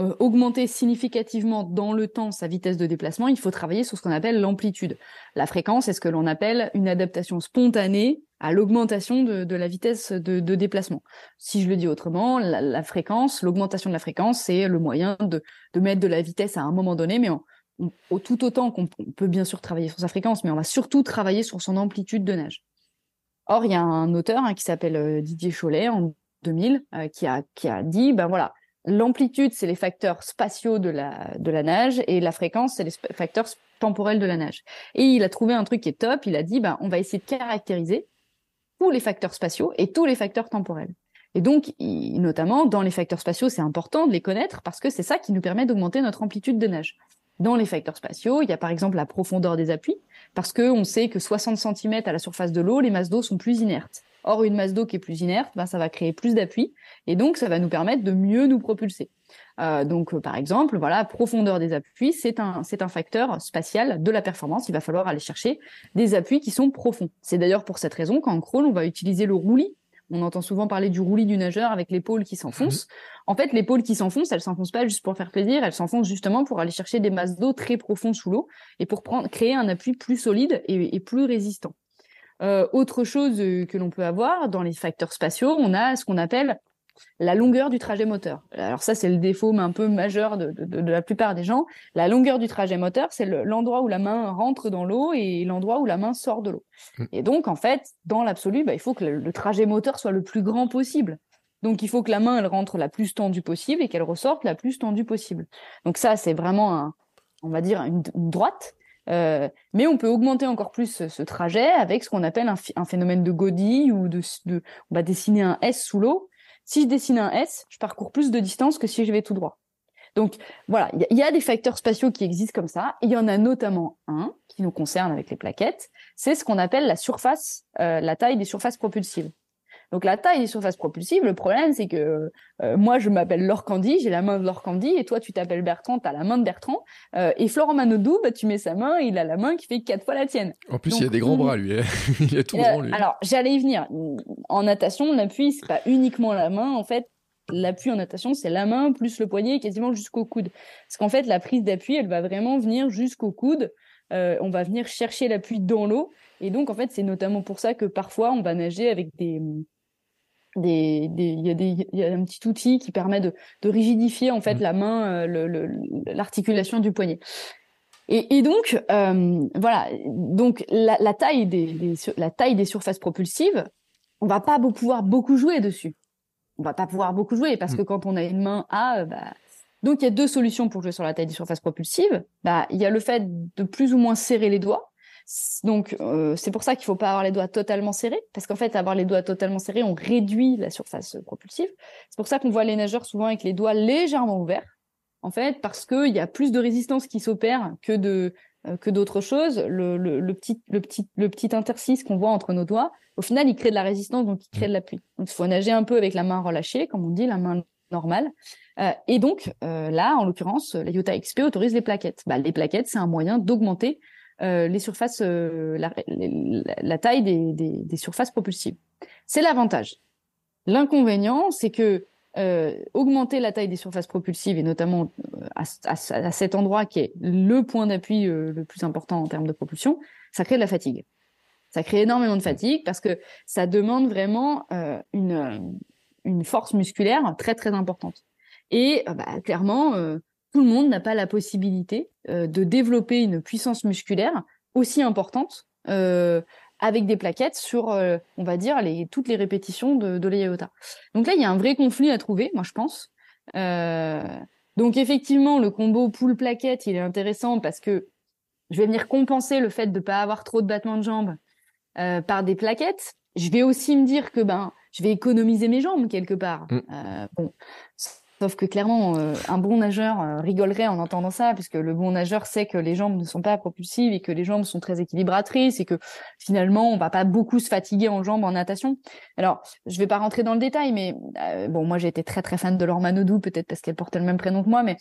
euh, augmenter significativement dans le temps sa vitesse de déplacement, il faut travailler sur ce qu'on appelle l'amplitude. La fréquence est ce que l'on appelle une adaptation spontanée à l'augmentation de, la vitesse de, déplacement. Si je le dis autrement, la, fréquence, l'augmentation de la fréquence, c'est le moyen de, mettre de la vitesse à un moment donné, mais tout autant qu'on peut bien sûr travailler sur sa fréquence, mais on va surtout travailler sur son amplitude de nage. Or, il y a un auteur hein, qui s'appelle Didier Cholet en 2000 qui, a, qui a dit, ben voilà, l'amplitude, c'est les facteurs spatiaux de la, de la nage et la fréquence, c'est les facteurs temporels de la nage. Et il a trouvé un truc qui est top, il a dit, ben, on va essayer de caractériser tous les facteurs spatiaux et tous les facteurs temporels. Et donc, notamment, dans les facteurs spatiaux, c'est important de les connaître parce que c'est ça qui nous permet d'augmenter notre amplitude de nage. Dans les facteurs spatiaux, il y a par exemple la profondeur des appuis, parce qu'on sait que 60 cm à la surface de l'eau, les masses d'eau sont plus inertes. Or, une masse d'eau qui est plus inerte, ben, ça va créer plus d'appui, et donc ça va nous permettre de mieux nous propulser. Euh, donc, euh, par exemple, voilà, profondeur des appuis, c'est un, c'est un facteur spatial de la performance. Il va falloir aller chercher des appuis qui sont profonds. C'est d'ailleurs pour cette raison qu'en crawl, on va utiliser le roulis on entend souvent parler du roulis du nageur avec l'épaule qui s'enfonce. Mhm. En fait, l'épaule qui s'enfonce, elle s'enfonce pas juste pour faire plaisir, elle s'enfonce justement pour aller chercher des masses d'eau très profondes sous l'eau et pour prendre, créer un appui plus solide et, plus résistant. Euh, autre chose euh, que l'on peut avoir dans les facteurs spatiaux, on a ce qu'on appelle la longueur du trajet moteur. Alors ça, c'est le défaut un peu majeur de, la plupart des gens. La longueur du trajet moteur, c'est l'endroit où la main rentre dans l'eau et l'endroit où la main sort de l'eau. Mm. Et donc, en fait, dans l'absolu, bah, il faut que le, trajet moteur soit le plus grand possible. Donc, il faut que la main, elle rentre la plus tendue possible et qu'elle ressorte la plus tendue possible. Donc ça, c'est vraiment, un, on va dire, une, droite. Euh, mais on peut augmenter encore plus ce, trajet avec ce qu'on appelle un, phénomène de Godille ou de, de, on va dessiner un S sous l'eau si je dessine un S, je parcours plus de distance que si je vais tout droit. Donc voilà, il y, a des facteurs spatiaux qui existent comme ça. Il y en a notamment un qui nous concerne avec les plaquettes, c'est ce qu'on appelle la surface, euh, la taille des surfaces propulsives. Donc la taille des surfaces propulsives, le problème c'est que euh, moi je m'appelle Laure Candy, j'ai la main de Laure Candy, et toi tu t'appelles Bertrand, tu as la main de Bertrand, euh, et Florent Manodou, bah, tu mets sa main, il a la main qui fait quatre fois la tienne. En plus il a des grands bras lui, hein. il a tout grand lui. Alors j'allais y venir. En natation, l'appui c'est pas uniquement la main, en fait l'appui en natation, c'est la main plus le poignet quasiment jusqu'au coude. Parce qu'en fait, la prise d'appui, elle va vraiment venir jusqu'au coude. Euh, on va venir chercher l'appui dans l'eau. Et donc, en fait, c'est notamment pour ça que parfois, on va nager avec des, des, il y a des, y a un petit outil qui permet de, de rigidifier en fait mmh. la main, euh, l'articulation du poignet. Et, et donc euh, voilà, donc la, la taille des, des, la taille des surfaces propulsives, on va pas pouvoir beaucoup jouer dessus. On va pas pouvoir beaucoup jouer parce mmh. que quand on a une main A, euh, bah, donc il y a deux solutions pour jouer sur la taille des surfaces propulsives. Bah, il y a le fait de plus ou moins serrer les doigts donc, euh, c'est pour ça qu'il faut pas avoir les doigts totalement serrés, parce qu'en fait, avoir les doigts totalement serrés, on réduit la surface propulsive. C'est pour ça qu'on voit les nageurs souvent avec les doigts légèrement ouverts, en fait, parce qu'il y a plus de résistance qui s'opère que euh, d'autres choses. Le, petit le interstice qu'on voit entre nos doigts, au final, il crée de la résistance, donc il crée de l'appui. Donc, il faut nager un peu avec la main relâchée, comme on dit, la main normale. Euh, et donc là, en l'occurrence, la Yota XP autorise les plaquettes. Bah, les plaquettes, c'est un moyen d'augmenter euh, les surfaces, euh, la, taille des, surfaces propulsives. C'est l'avantage. L'inconvénient, c'est que euh, augmenter la taille des surfaces propulsives et notamment à, cet endroit qui est le point d'appui le plus important en termes de propulsion, ça crée de la fatigue. Ça crée énormément de fatigue parce que ça demande vraiment une, une force musculaire très très importante. Et bah, clairement, tout le monde n'a pas la possibilité euh, de développer une puissance musculaire aussi importante euh, avec des plaquettes sur, euh, on va dire, les, toutes les répétitions de, de l'IOTA. Donc là, il y a un vrai conflit à trouver, moi je pense. donc effectivement, le combo poule plaquette, il est intéressant parce que je vais venir compenser le fait de ne pas avoir trop de battements de jambes par des plaquettes. Je vais aussi me dire que ben, je vais économiser mes jambes quelque part. Mm. bon, Sauf que clairement, euh, un bon nageur euh, rigolerait en entendant ça, puisque le bon nageur sait que les jambes ne sont pas propulsives et que les jambes sont très équilibratrices et que finalement, on va pas beaucoup se fatiguer en jambes en natation. Alors, je vais pas rentrer dans le détail, mais euh, bon, moi j'ai été très très fan de Laure Manodou, peut-être parce qu'elle portait le même prénom que moi, mais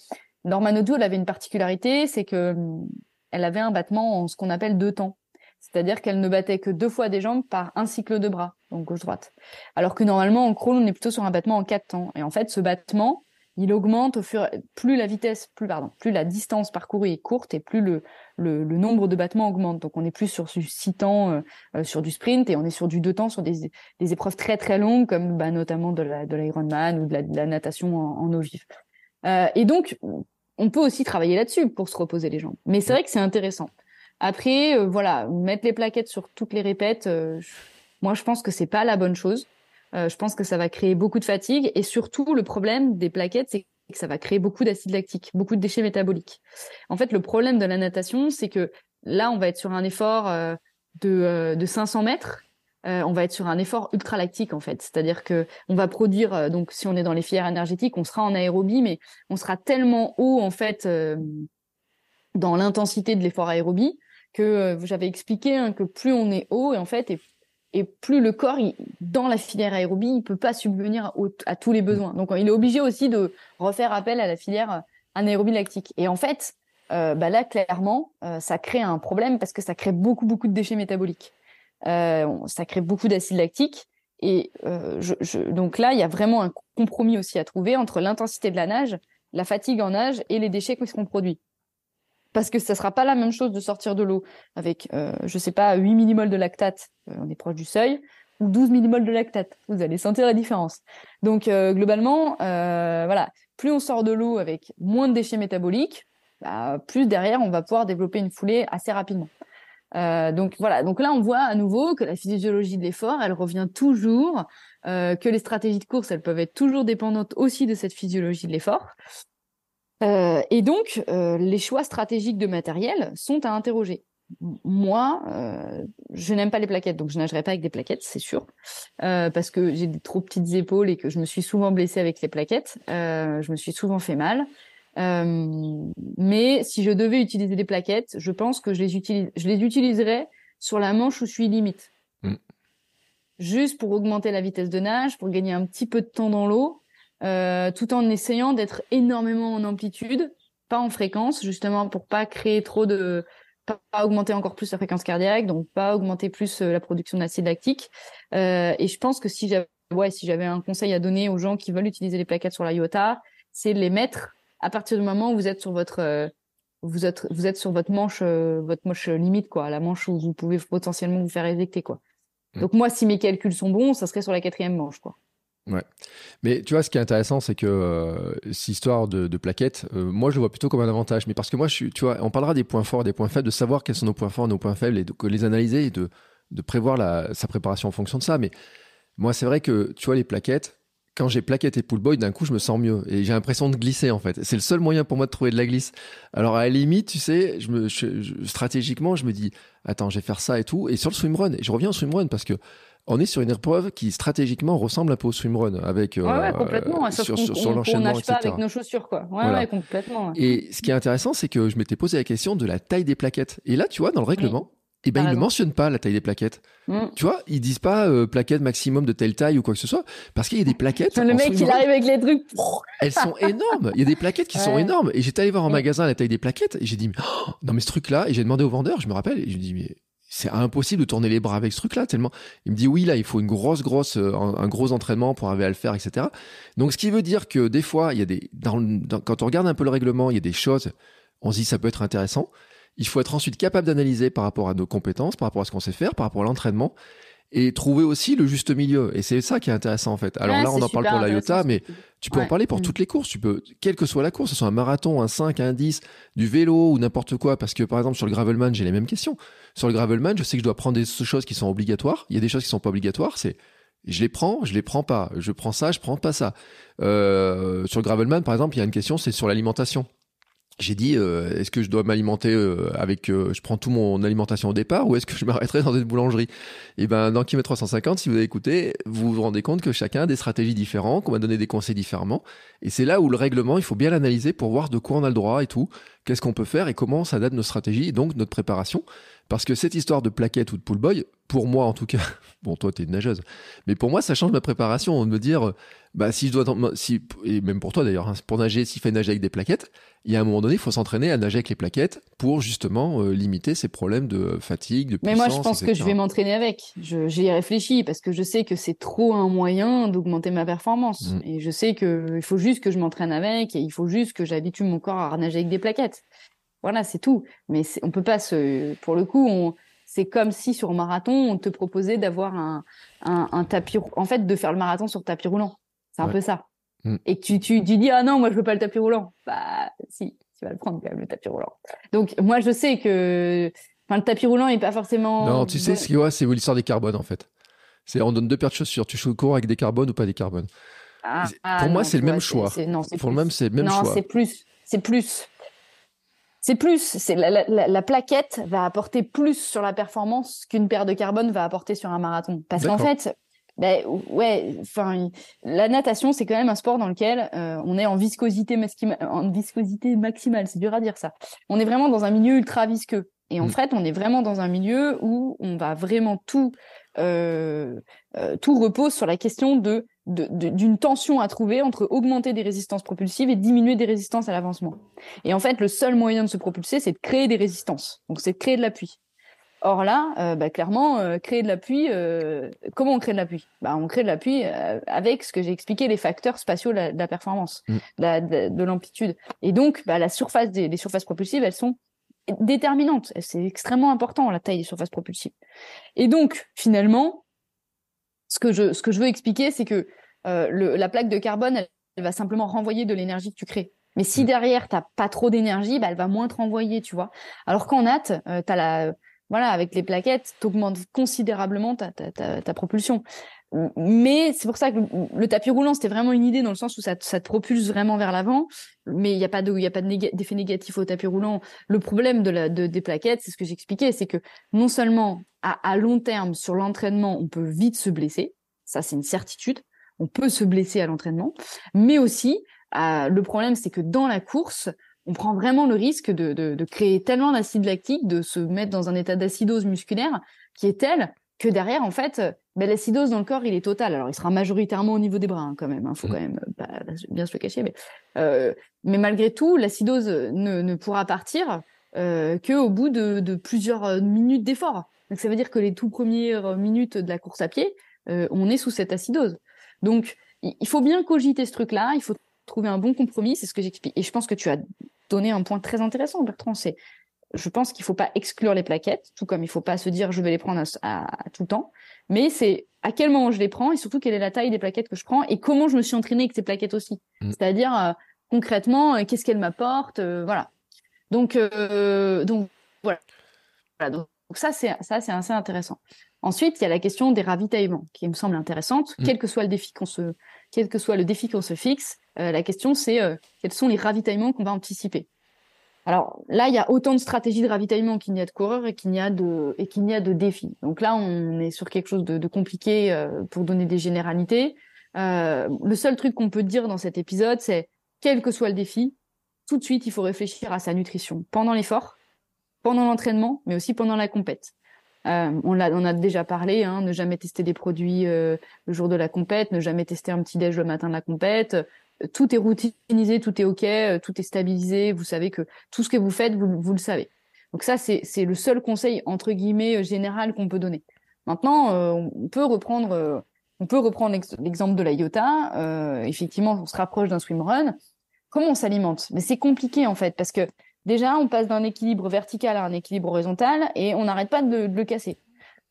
Laure Manodou, elle avait une particularité, c'est que hum, elle avait un battement en ce qu'on appelle deux temps. C'est-à-dire qu'elle ne battait que deux fois des jambes par un cycle de bras, donc gauche-droite. Alors que normalement, en crawl, on est plutôt sur un battement en quatre temps. Et en fait, ce battement, il augmente au fur plus la vitesse, plus pardon, plus la distance parcourue est courte et plus le, le, nombre de battements augmente. Donc on est plus sur du six temps euh, euh, sur du sprint et on est sur du deux temps sur des, des épreuves très très longues comme bah, notamment de la de l'Ironman ou de la, natation en, eau vive. Euh, et donc on peut aussi travailler là-dessus pour se reposer les jambes. Mais c'est vrai que c'est intéressant. Après voilà, mettre les plaquettes sur toutes les répètes, Moi, je pense que c'est pas la bonne chose. Euh, je pense que ça va créer beaucoup de fatigue et surtout le problème des plaquettes, c'est que ça va créer beaucoup d'acide lactique, beaucoup de déchets métaboliques. En fait, le problème de la natation, c'est que là, on va être sur un effort euh, de, euh, de 500 mètres. on va être sur un effort ultralactique en fait, c'est-à-dire que on va produire donc si on est dans les filières énergétiques, on sera en aérobie, mais on sera tellement haut en fait dans l'intensité de l'effort aérobie que j'avais expliqué hein, que plus on est haut et en fait et et plus le corps, dans la filière aérobie, il peut pas subvenir à tous les besoins. Donc, il est obligé aussi de refaire appel à la filière anaérobie lactique. Et en fait, euh, bah là, clairement, euh, ça crée un problème parce que ça crée beaucoup, beaucoup de déchets métaboliques. Euh, ça crée beaucoup d'acide lactique. Et je, je, donc là, il y a vraiment un compromis aussi à trouver entre l'intensité de la nage, la fatigue en nage et les déchets qui seront produits parce que ça sera pas la même chose de sortir de l'eau avec, euh, je sais pas, 8 millimoles de lactate, euh, on est proche du seuil, ou 12 millimoles de lactate. Vous allez sentir la différence. Donc euh, globalement, euh, voilà, plus on sort de l'eau avec moins de déchets métaboliques, bah, plus derrière on va pouvoir développer une foulée assez rapidement. donc voilà, donc là on voit à nouveau que la physiologie de l'effort, elle revient toujours, que les stratégies de course, elles peuvent être toujours dépendantes aussi de cette physiologie de l'effort. Euh, et donc, euh, les choix stratégiques de matériel sont à interroger. Moi, euh, je n'aime pas les plaquettes, donc je nagerai pas avec des plaquettes, c'est sûr, parce que j'ai des trop petites épaules et que je me suis souvent blessée avec les plaquettes. je me suis souvent fait mal. mais si je devais utiliser des plaquettes, je pense que je les, utilise, je les utiliserais sur la manche où je suis limite. Mm. Juste pour augmenter la vitesse de nage, pour gagner un petit peu de temps dans l'eau, euh, tout en essayant d'être énormément en amplitude, pas en fréquence, justement pour pas créer trop de, pas, augmenter encore plus la fréquence cardiaque, donc pas augmenter plus euh, la production d'acide lactique. Euh, et je pense que si j'avais, ouais, si j'avais un conseil à donner aux gens qui veulent utiliser les plaquettes sur la IOTA, c'est de les mettre à partir du moment où vous êtes sur votre vous êtes vous êtes sur votre manche votre manche limite quoi, la manche où vous pouvez potentiellement vous faire éjecter quoi. Mmh. Donc moi si mes calculs sont bons, ça serait sur la quatrième manche quoi. Ouais. Mais tu vois, ce qui est intéressant, c'est que euh, cette histoire de, plaquettes, euh, moi, je le vois plutôt comme un avantage. Mais parce que moi, tu vois, on parlera des points forts, des points faibles, de savoir quels sont nos points forts, nos points faibles, et de, les analyser et de, prévoir sa préparation en fonction de ça. Mais moi, c'est vrai que, tu vois, les plaquettes, quand j'ai plaquette et pull boy, d'un coup, je me sens mieux et j'ai l'impression de glisser en fait. C'est le seul moyen pour moi de trouver de la glisse. Alors à la limite, tu sais, stratégiquement, je me dis, attends, je vais faire ça et tout. Et sur le swimrun, et je reviens au swimrun parce que on est sur une épreuve qui stratégiquement ressemble un peu au swimrun avec ouais, ouais, complètement. Euh, sur, sur, sur l'enchaînement, etc. pas avec nos chaussures, quoi. Ouais, complètement. Et ce qui est intéressant, c'est que je m'étais posé la question de la taille des plaquettes. Et là, tu vois, dans le règlement, et eh ben, ils ne mentionnent pas la taille des plaquettes. Mm. Tu vois, ils disent pas euh, plaquette maximum de telle taille ou quoi que ce soit, parce qu'il y a des plaquettes. Le mec, il arrive avec les trucs. Elles sont énormes. Il y a des plaquettes qui sont énormes. Et j'étais allé voir en mm. magasin la taille des plaquettes et j'ai dit, oh, non, mais ce truc-là, et j'ai demandé au vendeur, je me rappelle, et je lui dis, mais c'est impossible de tourner les bras avec ce truc-là tellement. Il me dit oui là, il faut une grosse grosse euh, un, gros entraînement pour arriver à le faire, etc. Donc ce qui veut dire que des fois il y a des quand on regarde un peu le règlement, il y a des choses, on se dit ça peut être intéressant. Il faut être ensuite capable d'analyser par rapport à nos compétences, par rapport à ce qu'on sait faire, par rapport à l'entraînement, et trouver aussi le juste milieu. Et c'est ça qui est intéressant en fait. Alors là, on en parle pour l'IOTA, mais tu peux en parler pour mm. toutes les courses. Tu peux, quelle que soit la course, que ce soit un marathon, un 5, un 10, du vélo ou n'importe quoi. Parce que par exemple, sur le gravelman, j'ai les mêmes questions. Sur le gravelman, je sais que je dois prendre des choses qui sont obligatoires. Il y a des choses qui sont pas obligatoires. C'est je les prends, je les prends pas. Je prends ça, je prends pas ça. Euh, sur le gravelman, par exemple, il y a une question, c'est sur l'alimentation j'ai dit euh, est-ce que je dois m'alimenter euh, avec euh, je prends tout mon alimentation au départ ou est-ce que je m'arrêterai dans une boulangerie? Et ben dans Kilomètre 350 si vous avez écouté vous vous rendez compte que chacun a des stratégies différentes qu'on va donner des conseils différemment. Et c'est là où le règlement il faut bien l'analyser pour voir de quoi on a le droit et tout qu'est-ce qu'on peut faire et comment ça date nos stratégies et donc notre préparation parce que cette histoire de plaquette ou de pull boy pour moi en tout cas bon toi t'es une nageuse mais pour moi ça change ma préparation de me dire bah si je dois si et même pour toi d'ailleurs hein, pour nager s'il fait nager avec des plaquettes il y a un moment donné il faut s'entraîner à nager avec les plaquettes pour justement euh, limiter ces problèmes de fatigue de mais moi je pense que je vais m'entraîner avec. J'y réfléchi parce que je sais que c'est trop un moyen d'augmenter ma performance. Mm. et je sais que il faut juste que je m'entraîne avec et il faut juste que j'habitue mon corps à nager avec des plaquettes voilà c'est tout mais on peut pas se pour le coup on c'est comme si sur un marathon on te proposait d'avoir un, un, un tapis en fait de faire le marathon sur tapis roulant c'est un peu ça. Mm. Et que tu, tu, tu, dis, ah non, moi, je veux pas le tapis roulant. Bah, si, tu vas le prendre quand même, le tapis roulant. Donc, moi, je sais que, enfin, le tapis roulant est pas forcément. Non, tu sais, ce qu'il y a, c'est l'histoire des carbones, en fait. C'est on donne deux paires de chaussures. Tu cours avec des carbones ou pas des carbones? Ah, pour ah, moi, non, c'est le même choix. non, Pour le même, c'est le même non, choix. c'est plus. C'est plus. C'est plus. C'est la, la- la- la plaquette va apporter plus sur la performance qu'une paire de carbone va apporter sur un marathon. Parce qu'en fait, ben, ouais, enfin, la natation, c'est quand même un sport dans lequel euh, on est en viscosité, masquima- en viscosité maximale. C'est dur à dire ça. On est vraiment dans un milieu ultra visqueux. Et en Mm. fait, on est vraiment dans un milieu où on va vraiment tout, euh, euh, tout repose sur la question de- d'une tension à trouver entre augmenter des résistances propulsives et diminuer des résistances à l'avancement. Et en fait, le seul moyen de se propulser, c'est de créer des résistances. Donc, c'est de créer de l'appui. Or là, euh, bah, clairement, euh, créer de l'appui, euh, comment on crée de l'appui? Bah, On crée de l'appui avec ce que j'ai expliqué, les facteurs spatiaux de la, de la performance, Mm. de la- de, de l'amplitude. Et donc, bah, la surface des les surfaces propulsives, elles sont déterminantes. C'est extrêmement important, la taille des surfaces propulsives. Et donc, finalement, ce que je, ce que je veux expliquer, c'est que euh, le, la plaque de carbone, elle, elle va simplement renvoyer de l'énergie que tu crées. Mais si Mm. derrière, t'as pas trop d'énergie, bah, elle va moins te renvoyer, tu vois. Alors qu'en natte, euh, t'as la, voilà, avec les plaquettes, t'augmentes considérablement ta, ta, ta, ta propulsion. Mais c'est pour ça que le, tapis roulant, c'était vraiment une idée dans le sens où ça, te- propulse vraiment vers l'avant. Mais il n'y a pas de, il a pas d'effet négatif au tapis roulant. Le problème des plaquettes, c'est ce que j'expliquais, c'est que non seulement à, long terme, sur l'entraînement, on peut vite se blesser. Ça, c'est une certitude. On peut se blesser à l'entraînement. Mais aussi, euh, le problème, c'est que dans la course, on prend vraiment le risque de, de créer tellement d'acide lactique, de se mettre dans un état d'acidose musculaire qui est tel que derrière, en fait, euh, ben, l'acidose dans le corps, il est total. Alors, il sera majoritairement au niveau des bras, hein, quand même. Il faut Mm. quand même euh, pas bien se le cacher. Mais, euh, mais malgré tout, l'acidose ne, ne pourra partir euh, qu'au bout de, de plusieurs euh, minutes d'effort. Donc, ça veut dire que les tout premières minutes de la course à pied, euh, on est sous cette acidose. Donc, il il faut bien cogiter ce truc-là. Il faut trouver un bon compromis. C'est ce que j'explique. Et je pense que tu as donné un point très intéressant, Bertrand. C'est, je pense qu'il faut pas exclure les plaquettes, tout comme il faut pas se dire je vais les prendre à, à- à tout temps. Mais c'est à quel moment je les prends et surtout quelle est la taille des plaquettes que je prends et comment je me suis entraînée avec ces plaquettes aussi. Mm. C'est-à-dire euh, concrètement euh, qu'est-ce qu'elles m'apportent, euh, voilà. Donc donc voilà. Voilà, donc, donc ça c'est ça c'est assez intéressant. Ensuite, il y a la question des ravitaillements qui me semble intéressante, Mm. quel que soit le défi qu'on se quel que soit le défi qu'on se fixe, la question c'est quels sont les ravitaillements qu'on va anticiper. Alors là, il y a autant de stratégies de ravitaillement qu'il n'y a de coureurs et qu'il n'y a de a défis. Donc là, on est sur quelque chose de, compliqué euh, pour donner des généralités. Euh, le seul truc qu'on peut dire dans cet épisode, c'est quel que soit le défi, tout de suite, il faut réfléchir à sa nutrition pendant l'effort, pendant l'entraînement, mais aussi pendant la compète. Euh, on on a déjà parlé, hein, ne jamais tester des produits euh, le jour de la compète, ne jamais tester un petit déj le matin de la compète. Tout est routinisé, tout est ok, euh, tout est stabilisé. Vous savez que tout ce que vous faites, vous, vous le savez. Donc ça, c'est, le seul conseil entre guillemets euh, général qu'on peut donner. Maintenant, euh, on peut reprendre, on peut reprendre l'ex- l'exemple de la IOTA. Effectivement, on se rapproche d'un swimrun. Comment on s'alimente? Mais c'est compliqué en fait parce que déjà, on passe d'un équilibre vertical à un équilibre horizontal et on n'arrête pas de, le- de le casser.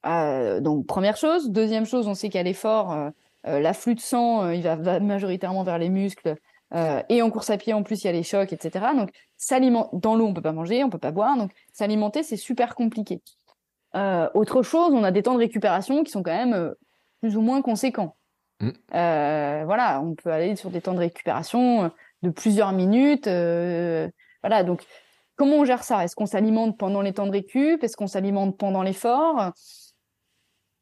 Donc première chose. Deuxième chose, on sait qu'à l'effort, l'afflux de sang, euh, il va, va majoritairement vers les muscles. Euh, et en course à pied, en plus, il y a les chocs, etc. Donc, dans l'eau, on peut pas manger, on peut pas boire. Donc, s'alimenter, c'est super compliqué. Euh, autre chose, on a des temps de récupération qui sont quand même euh, plus ou moins conséquents. Mm. Euh, voilà, on peut aller sur des temps de récupération euh, de plusieurs minutes. euh, voilà, donc comment on gère ça? Est-ce qu'on s'alimente pendant les temps de récup? Est-ce qu'on s'alimente pendant l'effort?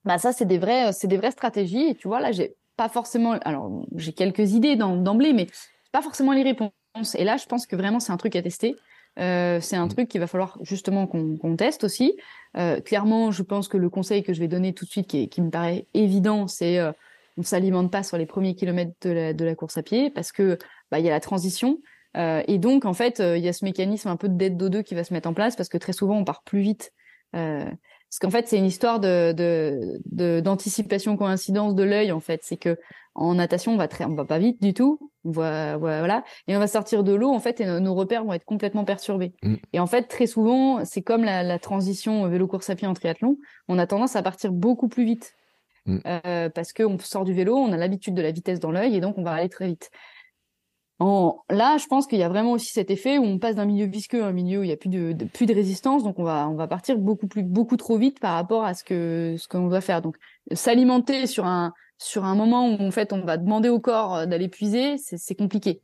Bah ça, c'est des vraies, c'est des vraies stratégies. Et tu vois, là, j'ai pas forcément. Alors, j'ai quelques idées d'em- d'emblée, mais pas forcément les réponses. Et là, je pense que vraiment, c'est un truc à tester. Euh, c'est un Mm. truc qu'il va falloir justement qu'on qu'on teste aussi. Euh, clairement, je pense que le conseil que je vais donner tout de suite, qui, est- qui me paraît évident, c'est euh, on s'alimente pas sur les premiers kilomètres de la, de la course à pied parce que bah, il y a la transition. Euh, et donc, en fait, euh, il y a ce mécanisme un peu de dette d'O2 qui va se mettre en place parce que très souvent, on part plus vite. Parce qu'en fait, c'est une histoire de d'anticipation coïncidence de l'œil. En fait, c'est que en natation, on va très, on va pas vite du tout. On voilà, et on va sortir de l'eau en fait, et nos, nos repères vont être complètement perturbés. Mm. Et en fait, très souvent, c'est comme la, la transition vélo course à pied en triathlon. On a tendance à partir beaucoup plus vite Mm. Euh, parce qu'on sort du vélo, on a l'habitude de la vitesse dans l'œil, et donc on va aller très vite. Là, je pense qu'il y a vraiment aussi cet effet où on passe d'un milieu visqueux à un milieu où il n'y a plus de, plus de résistance, donc on va on va partir beaucoup plus beaucoup trop vite par rapport à ce que ce qu'on doit faire. Donc s'alimenter sur un sur un moment où en fait on va demander au corps d'aller puiser, c'est compliqué.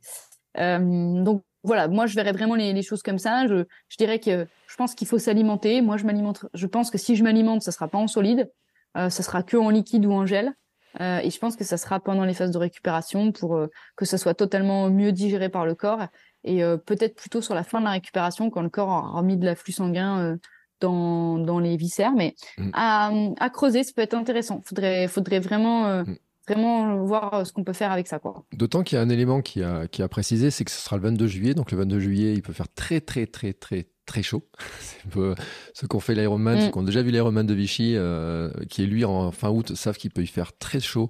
Euh, donc voilà, moi je verrais vraiment les, les choses comme ça. Je, je dirais que je pense qu'il faut s'alimenter. Moi je m'alimente. Je pense que si je m'alimente, ça sera pas en solide, euh, ça sera que en liquide ou en gel. Euh, et je pense que ça sera pendant les phases de récupération pour euh, que ça soit totalement mieux digéré par le corps et euh, peut-être plutôt sur la fin de la récupération quand le corps aura remis de l'afflux sanguin dans, dans les viscères. Mais mm. à, à, creuser, ça peut être intéressant. Faudrait, faudrait vraiment. Mm. Vraiment voir ce qu'on peut faire avec ça. D'autant qu'il y a un élément qui a, qui a précisé, c'est que ce sera le 22 juillet. Donc le 22 juillet, il peut faire très, très, très, très, très chaud. c'est un peu ceux qui ont fait l'Ironman, ceux mm. qui ont déjà vu l'Ironman de Vichy, euh, qui est lui en fin août, savent qu'il peut y faire très chaud.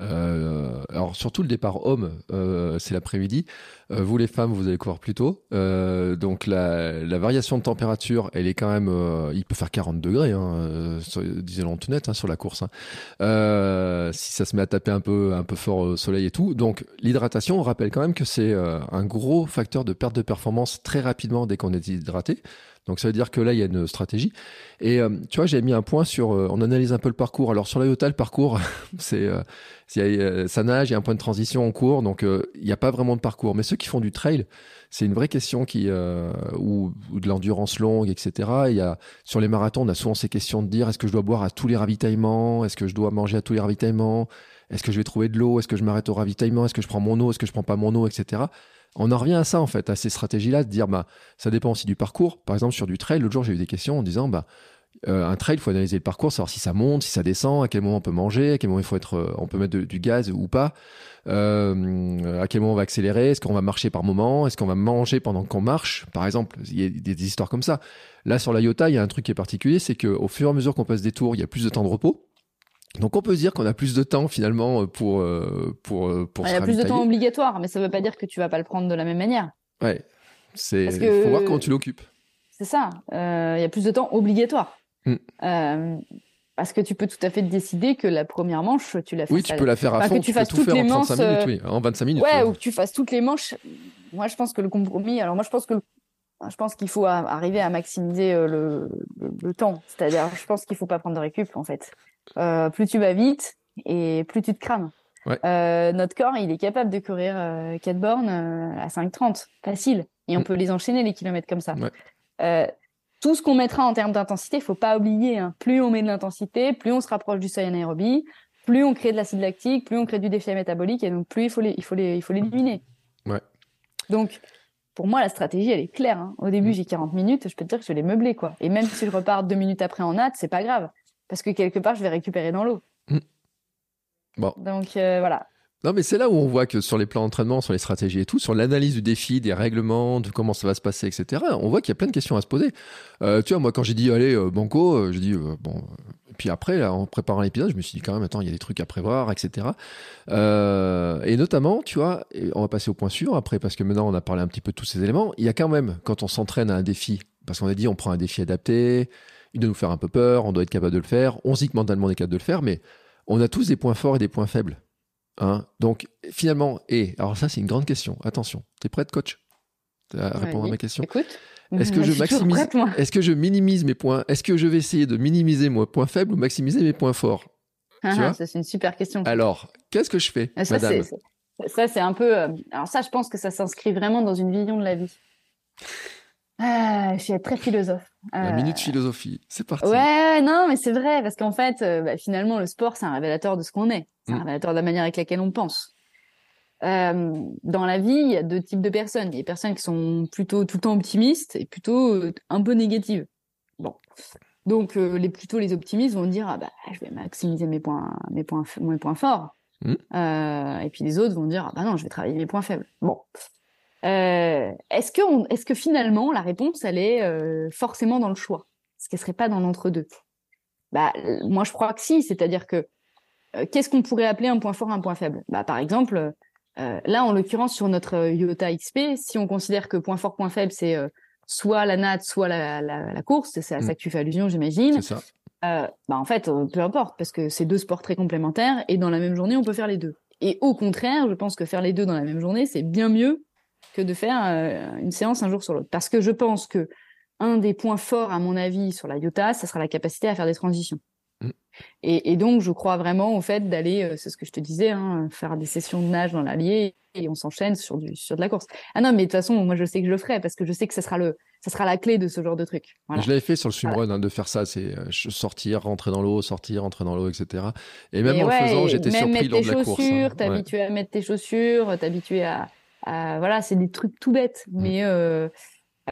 Euh, alors surtout le départ homme, euh, c'est l'après-midi. Euh, vous les femmes, vous allez courir plus tôt. Euh, donc la, la, variation de température, elle est quand même, euh, il peut faire 40 degrés, hein, disait l'Antoinette hein, sur la course. Hein. si ça se met à taper un peu, un peu fort au soleil et tout. Donc l'hydratation, on rappelle quand même que c'est un gros facteur de perte de performance très rapidement dès qu'on est hydraté. Donc ça veut dire que là, il y a une stratégie. Et euh, tu vois, j'ai mis un point sur, euh, on analyse un peu le parcours. Alors sur la Iota, le parcours, c'est, euh, ça nage, il y a un point de transition en cours, donc il n'y a pas vraiment de parcours. Mais ceux qui font du trail, c'est une vraie question qui, ou, ou, de l'endurance longue, etc. Il y a, sur les marathons, on a souvent ces questions de dire, est-ce que je dois boire à tous les ravitaillements? Est-ce que je dois manger à tous les ravitaillements? Est-ce que je vais trouver de l'eau? Est-ce que je m'arrête au ravitaillement? Est-ce que je prends mon eau? Est-ce que je prends pas mon eau, etc on en revient à ça en fait, à ces stratégies-là, de dire bah ça dépend aussi du parcours. Par exemple sur du trail, l'autre jour j'ai eu des questions en disant bah euh, un trail, il faut analyser le parcours, savoir si ça monte, si ça descend, à quel moment on peut manger, à quel moment il faut être, euh, on peut mettre du gaz ou pas, euh, à quel moment on va accélérer, est-ce qu'on va marcher par moment, est-ce qu'on va manger pendant qu'on marche, par exemple, il y a des, histoires comme ça. Là sur la Iota, il y a un truc qui est particulier, c'est qu'au fur et à mesure qu'on passe des tours, il y a plus de temps de repos. Donc on peut se dire qu'on a plus de temps finalement pour euh, pour euh, pour. Il y a plus de temps obligatoire, mais ça ne veut pas dire que tu vas pas le prendre de la même manière. Ouais, c'est. Il faut voir comment tu l'occupes. C'est ça. Euh, il y a plus de temps obligatoire. Mm. parce que tu peux tout à fait décider que la première manche, tu la fais. Oui, tu peux la faire à fond. Que tu, fasses toutes les manches. Minutes, oui, en 25 minutes. Ouais, ou que tu fasses toutes les manches. Moi, je pense que le compromis. Alors moi, je pense que je pense qu'il faut arriver à maximiser le, le, le temps. C'est-à-dire, je pense qu'il faut pas prendre de récup en fait. Euh, plus tu vas vite et plus tu te crames. Euh, notre corps, il est capable de courir 4 euh, bornes à 5,30, facile. Et on mm. peut les enchaîner, les kilomètres comme ça. tout ce qu'on mettra en termes d'intensité, il faut pas oublier. Hein. Plus on met de l'intensité, plus on se rapproche du seuil anaérobie, plus on crée de l'acide lactique, plus on crée du déchet métabolique, et donc plus il faut les, il faut les, il faut l'éliminer. Ouais. Donc, pour moi, la stratégie, elle est claire. Hein. Au début, mm. j'ai 40 minutes, je peux te dire que je l'ai meublé, quoi. Et même si je repars deux minutes après en natte, c'est pas grave parce que quelque part, je vais récupérer dans l'eau. Hmm. Bon. Donc euh, voilà. Non, mais c'est là où on voit que sur les plans d'entraînement, sur les stratégies et tout, sur l'analyse du défi, des règlements, de comment ça va se passer, etc., on voit qu'il y a plein de questions à se poser. Euh, tu vois, moi, quand j'ai dit, allez, euh, Banco, je dis, bon. puis après, là, en préparant l'épisode, je me suis dit quand même, attends, il y a des trucs à prévoir, etc. et notamment, tu vois, on va passer au point suivant après, parce que maintenant, on a parlé un petit peu de tous ces éléments. Il y a quand même, quand on s'entraîne à un défi, parce qu'on a dit, on prend un défi adapté, il doit nous faire un peu peur, on doit être capable de le faire, on se dit que mentalement on est capable de le faire, mais on a tous des points forts et des points faibles. Hein Donc finalement, et alors ça c'est une grande question, attention, t'es prête coach? À répondre à ma question? Écoute. Est-ce que, je maximise, est-ce que je minimise mes points? Est-ce que je vais essayer de minimiser mes points faibles ou maximiser mes points forts? Ah, ah, Ça, c'est une super question. Alors, qu'est-ce que je fais, ah, ça, madame? Ça, c'est un peu. Euh, alors, ça, je pense que ça s'inscrit vraiment dans une vision de la vie. Ah, je suis très philosophe. La minute philosophie, c'est parti. Ouais, non, mais c'est vrai, parce qu'en fait, euh, bah, finalement, le sport, c'est un révélateur de ce qu'on est. C'est un mm. révélateur de la manière avec laquelle on pense. Euh, dans la vie, il y a deux types de personnes. Il y a des personnes qui sont plutôt tout le temps optimistes et plutôt euh, un peu négatives. Bon. Donc, les, plutôt les optimistes vont dire, ah bah, je vais maximiser mes points, mes points, mes points forts. Mm. et puis les autres vont dire, ah bah non, je vais travailler mes points faibles. Bon. Euh, est-ce que, est-ce que finalement la réponse elle est euh, forcément dans le choix? Est-ce qu'elle serait pas dans l'entre-deux? Bah moi je crois que si, c'est-à-dire que euh, qu'est-ce qu'on pourrait appeler un point fort, un point faible? Bah par exemple là en l'occurrence sur notre Iota XP, si on considère que point fort, point faible c'est soit la natte, soit la, la, course, c'est à ça mm. que tu fais allusion j'imagine. C'est ça. bah en fait peu importe parce que c'est deux sports très complémentaires et dans la même journée on peut faire les deux. Et au contraire, je pense que faire les deux dans la même journée, c'est bien mieux que de faire euh, une séance un jour sur l'autre. Parce que je pense que un des points forts, à mon avis, sur la Iota, ça sera la capacité à faire des transitions. Mm. Et, donc, je crois vraiment au fait d'aller, euh, c'est ce que je te disais, hein, faire des sessions de nage dans l'Allier et on s'enchaîne sur du sur de la course. Ah non, mais de toute façon, moi je sais que je le ferai parce que je sais que ça sera le ça sera la clé de ce genre de truc. Je l'avais fait sur le swimrun hein, de faire ça, c'est euh, sortir, rentrer dans l'eau, sortir, rentrer dans l'eau, etc. Et même en le faisant, j'étais surpris lors de la course. Hein. À mettre tes chaussures, t'habituer à, à, voilà, c'est des trucs tout bêtes, mm. mais euh,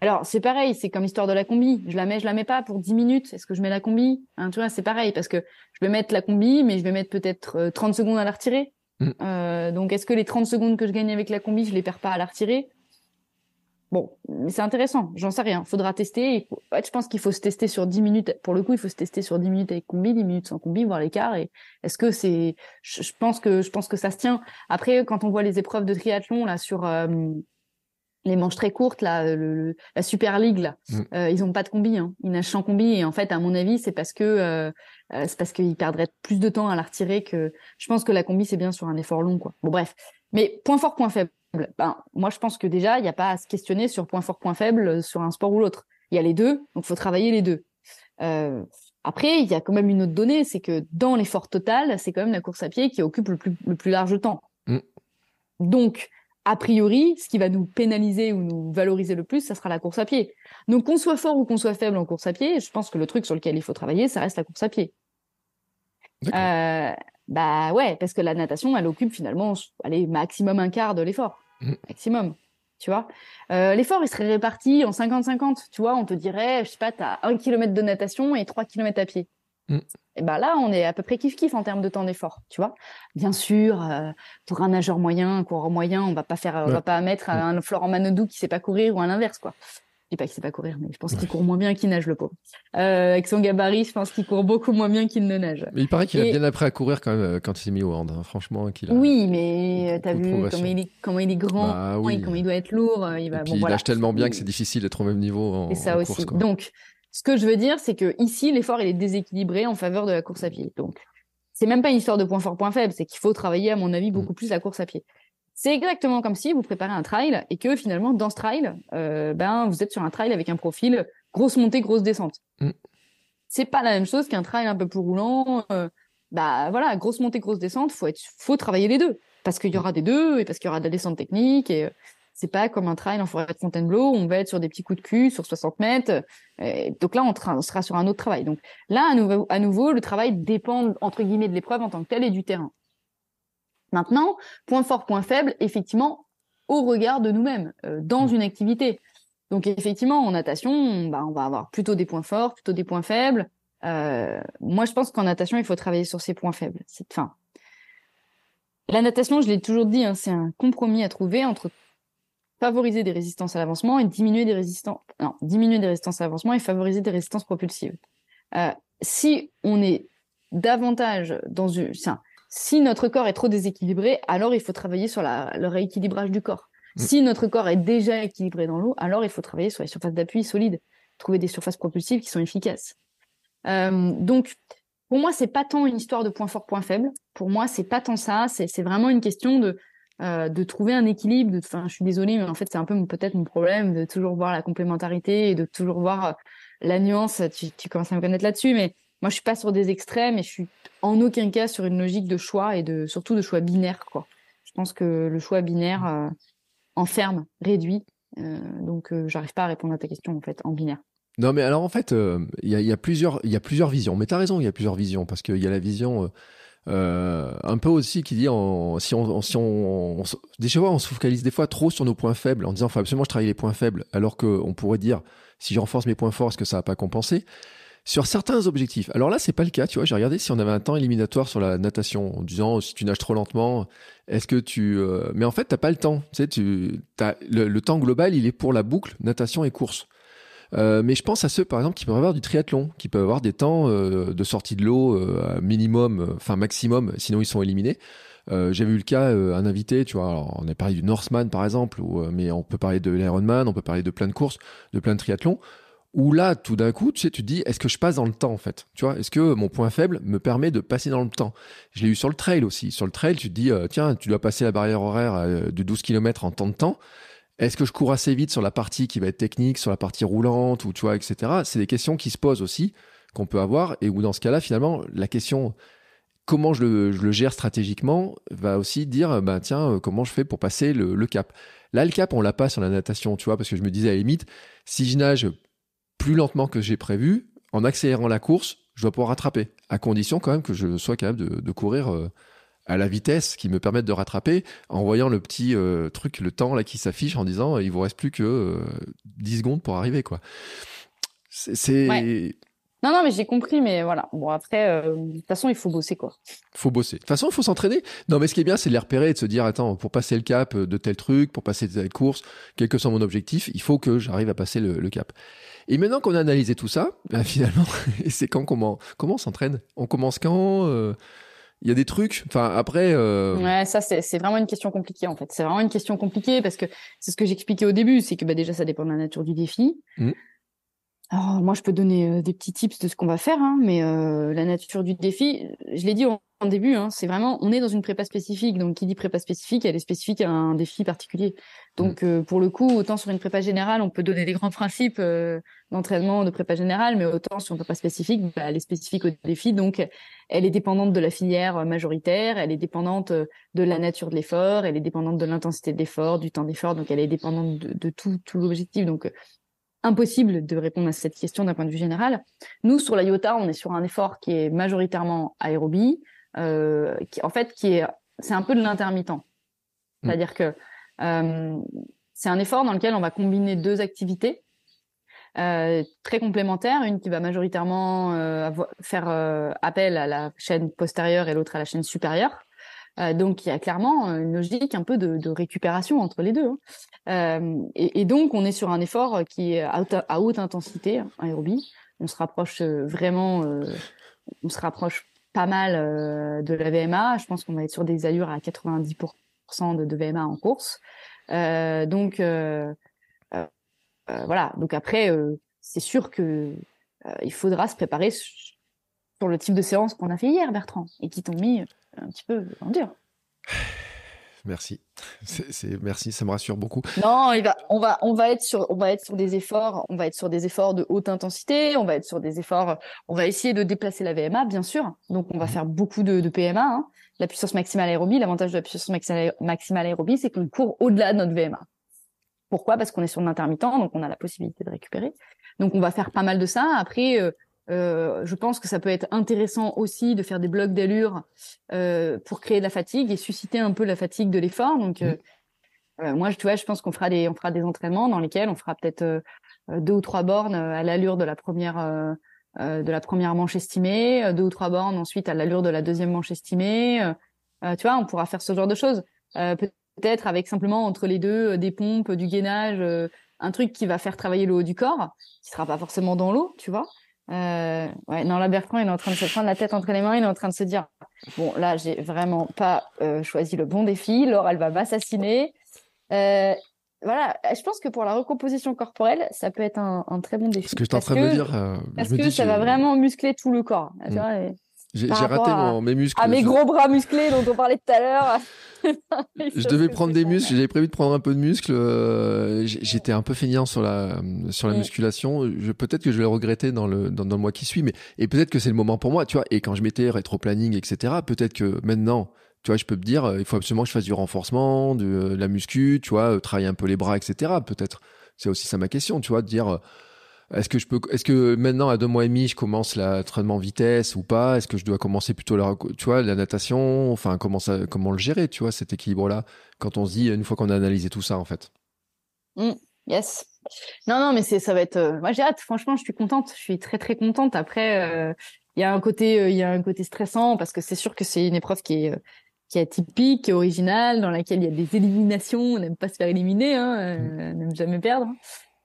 alors, c'est pareil, c'est comme l'histoire de la combi. Je la mets, je la mets pas pour 10 minutes. Est-ce que je mets la combi? Hein, Tu vois, c'est pareil parce que je vais mettre la combi, mais je vais mettre peut-être 30 euh, secondes à la retirer. Mm. Euh, donc, est-ce que les 30 secondes que je gagne avec la combi, je les perds pas à la retirer? Bon, mais c'est intéressant. J'en sais rien. Faudra tester. je pense qu'il faut se tester sur 10 minutes. Pour le coup, il faut se tester sur 10 minutes avec combi, 10 minutes sans combi, voir l'écart. Et est-ce que c'est, je, pense que, je pense que ça se tient. Après, quand on voit les épreuves de triathlon, là, sur, euh, les manches très courtes, là, le, la Super League, là, mm. euh, ils ont pas de combi, hein. ils nagent sans combi. Et en fait, à mon avis, c'est parce que euh, c'est parce qu'ils perdraient plus de temps à la retirer que. Je pense que la combi c'est bien sur un effort long, quoi. Bon, bref. Mais point fort, point faible. Ben, moi, je pense que déjà, il n'y a pas à se questionner sur point fort, point faible sur un sport ou l'autre. Il y a les deux, donc faut travailler les deux. après, il y a quand même une autre donnée, c'est que dans l'effort total, c'est quand même la course à pied qui occupe le plus, le plus large temps. Mm. Donc, a priori, ce qui va nous pénaliser ou nous valoriser le plus, ça sera la course à pied. Donc qu'on soit fort ou qu'on soit faible en course à pied, je pense que le truc sur lequel il faut travailler, ça reste la course à pied. Euh, bah ouais, parce que la natation, elle occupe finalement, allez, maximum un quart de l'effort. Maximum. Tu vois, euh, l'effort il serait réparti en 50-50. Tu vois, on te dirait, je sais pas, t'as un kilomètre de natation et trois kilomètres à pied. Mm. Et ben là, on est à peu près kiff kiff en termes de temps d'effort, tu vois. Bien sûr, euh, pour un nageur moyen, un coureur moyen, on va pas faire, on va pas mettre mm. un Florent Manodou qui sait pas courir ou à l'inverse, quoi. Je dis pas qu'il sait pas courir, mais je pense qu'il court moins bien qu'il nage, le pauvre. Euh, avec son gabarit, je pense qu'il court beaucoup moins bien qu'il ne nage. Mais il paraît qu'il a bien appris à courir quand même euh, quand il s'est mis au hand, hein. franchement. Qu'il a oui, mais t'as vu comment il, est, comment il est grand, bah, oui. comment il doit être lourd. Il va. Et puis, il nage tellement bien que c'est difficile d'être au même niveau. En, et ça aussi. Donc ce que je veux dire, c'est que ici, l'effort il est déséquilibré en faveur de la course à pied. Donc, c'est même pas une histoire de point fort, point faible, c'est qu'il faut travailler, à mon avis, beaucoup mm. plus la course à pied. C'est exactement comme si vous préparez un trail et que finalement, dans ce trail, euh, ben, vous êtes sur un trail avec un profil grosse montée, grosse descente. Mm. C'est pas la même chose qu'un trail un peu plus roulant. Euh, bah voilà, grosse montée, grosse descente, faut être, faut travailler les deux parce qu'il y aura des deux et parce qu'il y aura de la descente technique et c'est pas comme un trail en forêt de Fontainebleau où on va être sur des petits coups de cul sur 60 mètres. donc là, on, sera sur un autre travail. Donc là, à nouveau, à nouveau, le travail dépend entre guillemets de l'épreuve en tant que telle et du terrain. Maintenant, point fort, point faible, effectivement, au regard de nous-mêmes euh, dans mmh. une activité. Donc effectivement, en natation, bah, on va avoir plutôt des points forts, plutôt des points faibles. Euh, moi, je pense qu'en natation, il faut travailler sur ses points faibles. C'est fin. La natation, je l'ai toujours dit, hein, c'est un compromis à trouver entre favoriser des résistances à l'avancement et diminuer des résistances, non, diminuer des résistances à l'avancement et favoriser des résistances propulsives. Euh, si on est davantage dans une, si notre corps est trop déséquilibré, alors il faut travailler sur la, le rééquilibrage du corps. Mm. Si notre corps est déjà équilibré dans l'eau, alors il faut travailler sur les surfaces d'appui solides, trouver des surfaces propulsives qui sont efficaces. Euh, donc, pour moi, c'est pas tant une histoire de point fort, point faible. Pour moi, c'est pas tant ça. C'est vraiment une question de euh, de trouver un équilibre. Enfin, je suis désolée, mais en fait, c'est un peu peut-être mon problème de toujours voir la complémentarité et de toujours voir euh, la nuance. Tu, tu commences à me connaître là-dessus, mais moi, je suis pas sur des extrêmes et je suis en aucun cas sur une logique de choix et de surtout de choix binaire. Je pense que le choix binaire euh, enferme, réduit. Euh, donc, j'arrive pas à répondre à ta question en fait en binaire. Non, mais alors en fait, il y, a, y, a, plusieurs, il y a plusieurs visions. Mais tu as raison, il y a plusieurs visions parce qu'il y a la vision euh, un peu aussi qui dit si on, si on, fois on se focalise des fois trop sur nos points faibles en disant faut absolument je travaille les points faibles alors qu'on pourrait dire si je renforce mes points forts est-ce que ça va pas compenser? Sur certains objectifs. Alors là, c'est pas le cas, tu vois. J'ai regardé si on avait un temps éliminatoire sur la natation en disant si tu nages trop lentement, est-ce que tu. Euh, mais en fait, t'as pas le temps. Tu sais, tu as le, temps global, il est pour la boucle natation et course. Euh, mais je pense à ceux, par exemple, qui peuvent avoir du triathlon, qui peuvent avoir des temps euh, de sortie de l'eau minimum, enfin maximum, sinon ils sont éliminés. J'ai vu le cas, un invité, tu vois, on a parlé du Norseman par exemple, mais on peut parler de l'Ironman, on peut parler de plein de courses, de plein de triathlons, Où là, tout d'un coup, tu sais, tu te dis, est-ce que je passe dans le temps, en fait? Tu vois, est-ce que mon point faible me permet de passer dans le temps? Je l'ai eu sur le trail aussi. Sur le trail, tu te dis, euh, tiens, tu dois passer la barrière horaire euh, de 12 km en temps de temps. Est-ce que je cours assez vite sur la partie qui va être technique, sur la partie roulante, ou tu vois, etc. C'est des questions qui se posent aussi, qu'on peut avoir, et où dans ce cas-là, finalement, la question comment je le, gère stratégiquement va aussi dire, bah, tiens, euh, comment je fais pour passer le, cap? Là, le cap, on l'a pas sur la natation, tu vois, parce que je me disais à la limite, si je nage plus lentement que j'ai prévu, en accélérant la course, je dois pouvoir rattraper, à condition quand même que je sois capable de, courir euh, à la vitesse qui me permette de rattraper, en voyant le petit euh, truc, le temps là qui s'affiche en disant, il vous reste plus que 10 secondes pour arriver, quoi. C'est non, non, mais j'ai compris, mais voilà. Bon, après, euh, de toute façon, il faut bosser, quoi. Faut bosser. De toute façon, il faut s'entraîner. Non, mais ce qui est bien, c'est de les repérer et de se dire, attends, pour passer le cap de tel truc, pour passer telle course, quel que soit mon objectif, il faut que j'arrive à passer le, cap. Et maintenant qu'on a analysé tout ça, ben, finalement, c'est quand comment, comment on s'entraîne? On commence quand euh, il y a des trucs? Enfin, après. Euh... Ouais, ça, c'est vraiment une question compliquée, en fait. C'est vraiment une question compliquée parce que c'est ce que j'expliquais au début, c'est que bah, déjà, ça dépend de la nature du défi. Mmh. Alors, moi, je peux donner euh, des petits tips de ce qu'on va faire, hein, mais euh, la nature du défi, je l'ai dit en, début, hein, c'est vraiment, on est dans une prépa spécifique. Donc, qui dit prépa spécifique, elle est spécifique à un défi particulier. Donc, mmh. euh, pour le coup, autant sur une prépa générale, on peut donner des grands principes d'entraînement de prépa générale, mais autant sur une prépa spécifique, bah, elle est spécifique au défi. Donc, elle est dépendante de la filière majoritaire, elle est dépendante de la nature de l'effort, elle est dépendante de l'intensité de l'effort, du temps d'effort. Donc, elle est dépendante de, de tout, tout l'objectif. Donc, impossible de répondre à cette question d'un point de vue général. Nous, sur la IOTA, on est sur un effort qui est majoritairement aérobie, euh, qui, en fait, qui est, c'est un peu de l'intermittent. Mm. C'est-à-dire que euh, c'est un effort dans lequel on va combiner deux activités euh, très complémentaires, une qui va majoritairement euh, faire euh, appel à la chaîne postérieure et l'autre à la chaîne supérieure. Euh, donc il y a clairement une logique un peu de, récupération entre les deux. Hein. Euh, et, donc on est sur un effort qui est à haute, intensité, hein, aérobie. On se rapproche euh, vraiment, on se rapproche pas mal de la VMA. Je pense qu'on va être sur des allures à 90% de, de VMA en course. donc voilà. Donc après, c'est sûr que il faudra se préparer sur le type de séance qu'on a fait hier, Bertrand, et qui t'ont mis un petit peu en dur. Merci. C'est, merci, ça me rassure beaucoup. Non, il va, on va, on va être sur, on va être sur des efforts, on va être sur des efforts de haute intensité, on va être sur des efforts, on va essayer de déplacer la VMA, bien sûr. Donc, on va mhm. faire beaucoup de, de PMA. Hein. La puissance maximale aérobie, l'avantage de la puissance maximale aérobie, c'est qu'on court au-delà de notre VMA. Pourquoi? Parce qu'on est sur l'intermittent, donc on a la possibilité de récupérer. Donc, on va faire pas mal de ça. Après, euh, euh, je pense que ça peut être intéressant aussi de faire des blocs d'allure euh, pour créer de la fatigue et susciter un peu la fatigue de l'effort. Donc, mmh. euh, moi, tu vois, je pense qu'on fera des, on fera des entraînements dans lesquels on fera peut-être deux ou trois bornes à l'allure de la première, de la première manche estimée, deux ou trois bornes ensuite à l'allure de la deuxième manche estimée. tu vois, on pourra faire ce genre de choses. peut-être avec simplement entre les deux des pompes, du gainage, un truc qui va faire travailler le haut du corps, qui sera pas forcément dans l'eau, tu vois. Euh, ouais, non, là, Bertrand, il est en train de se prendre la tête entre les mains. Il est en train de se dire Bon, là, j'ai vraiment pas euh, choisi le bon défi. Laure, elle va m'assassiner. Euh, voilà, je pense que pour la recomposition corporelle, ça peut être un, un très bon défi. Ce que je suis en train de me dire. Euh, parce que ça va vraiment muscler tout le corps. Tu mm. vois, et... J'ai raté mon, mes muscles. À mes gros bras musclés dont on parlait tout à l'heure. je devais prendre des muscles. J'avais prévu de prendre un peu de muscles. Euh, j'étais un peu feignant sur la sur la musculation. Peut-être que je vais le regretter dans le dans, dans, le mois qui suit, mais et peut-être que c'est le moment pour moi. Tu vois. Et quand je mettais rétro planning, etc. Peut-être que maintenant, tu vois, je peux me dire, euh, il faut absolument que je fasse du renforcement, de, euh, la muscu, tu vois, travailler un peu les bras, etc. Peut-être. C'est aussi ça ma question, tu vois, de dire est-ce que je peux, est-ce que maintenant à deux mois et demi, je commence l'entraînement vitesse ou pas? Est-ce que je dois commencer plutôt la, tu vois, la natation? Enfin, comment comment le gérer, tu vois, cet équilibre-là Quand on se dit une fois qu'on a analysé tout ça, en fait? Mmh, yes. Non, non, mais c'est, ça va être. Euh, moi, j'ai hâte. Franchement, je suis contente. Je suis très, très contente. Après, euh, il y a un côté, euh, il y a un côté stressant parce que c'est sûr que c'est une épreuve qui est qui est atypique, qui est originale, dans laquelle il y a des éliminations. On n'aime pas se faire éliminer, hein, on n'aime jamais perdre.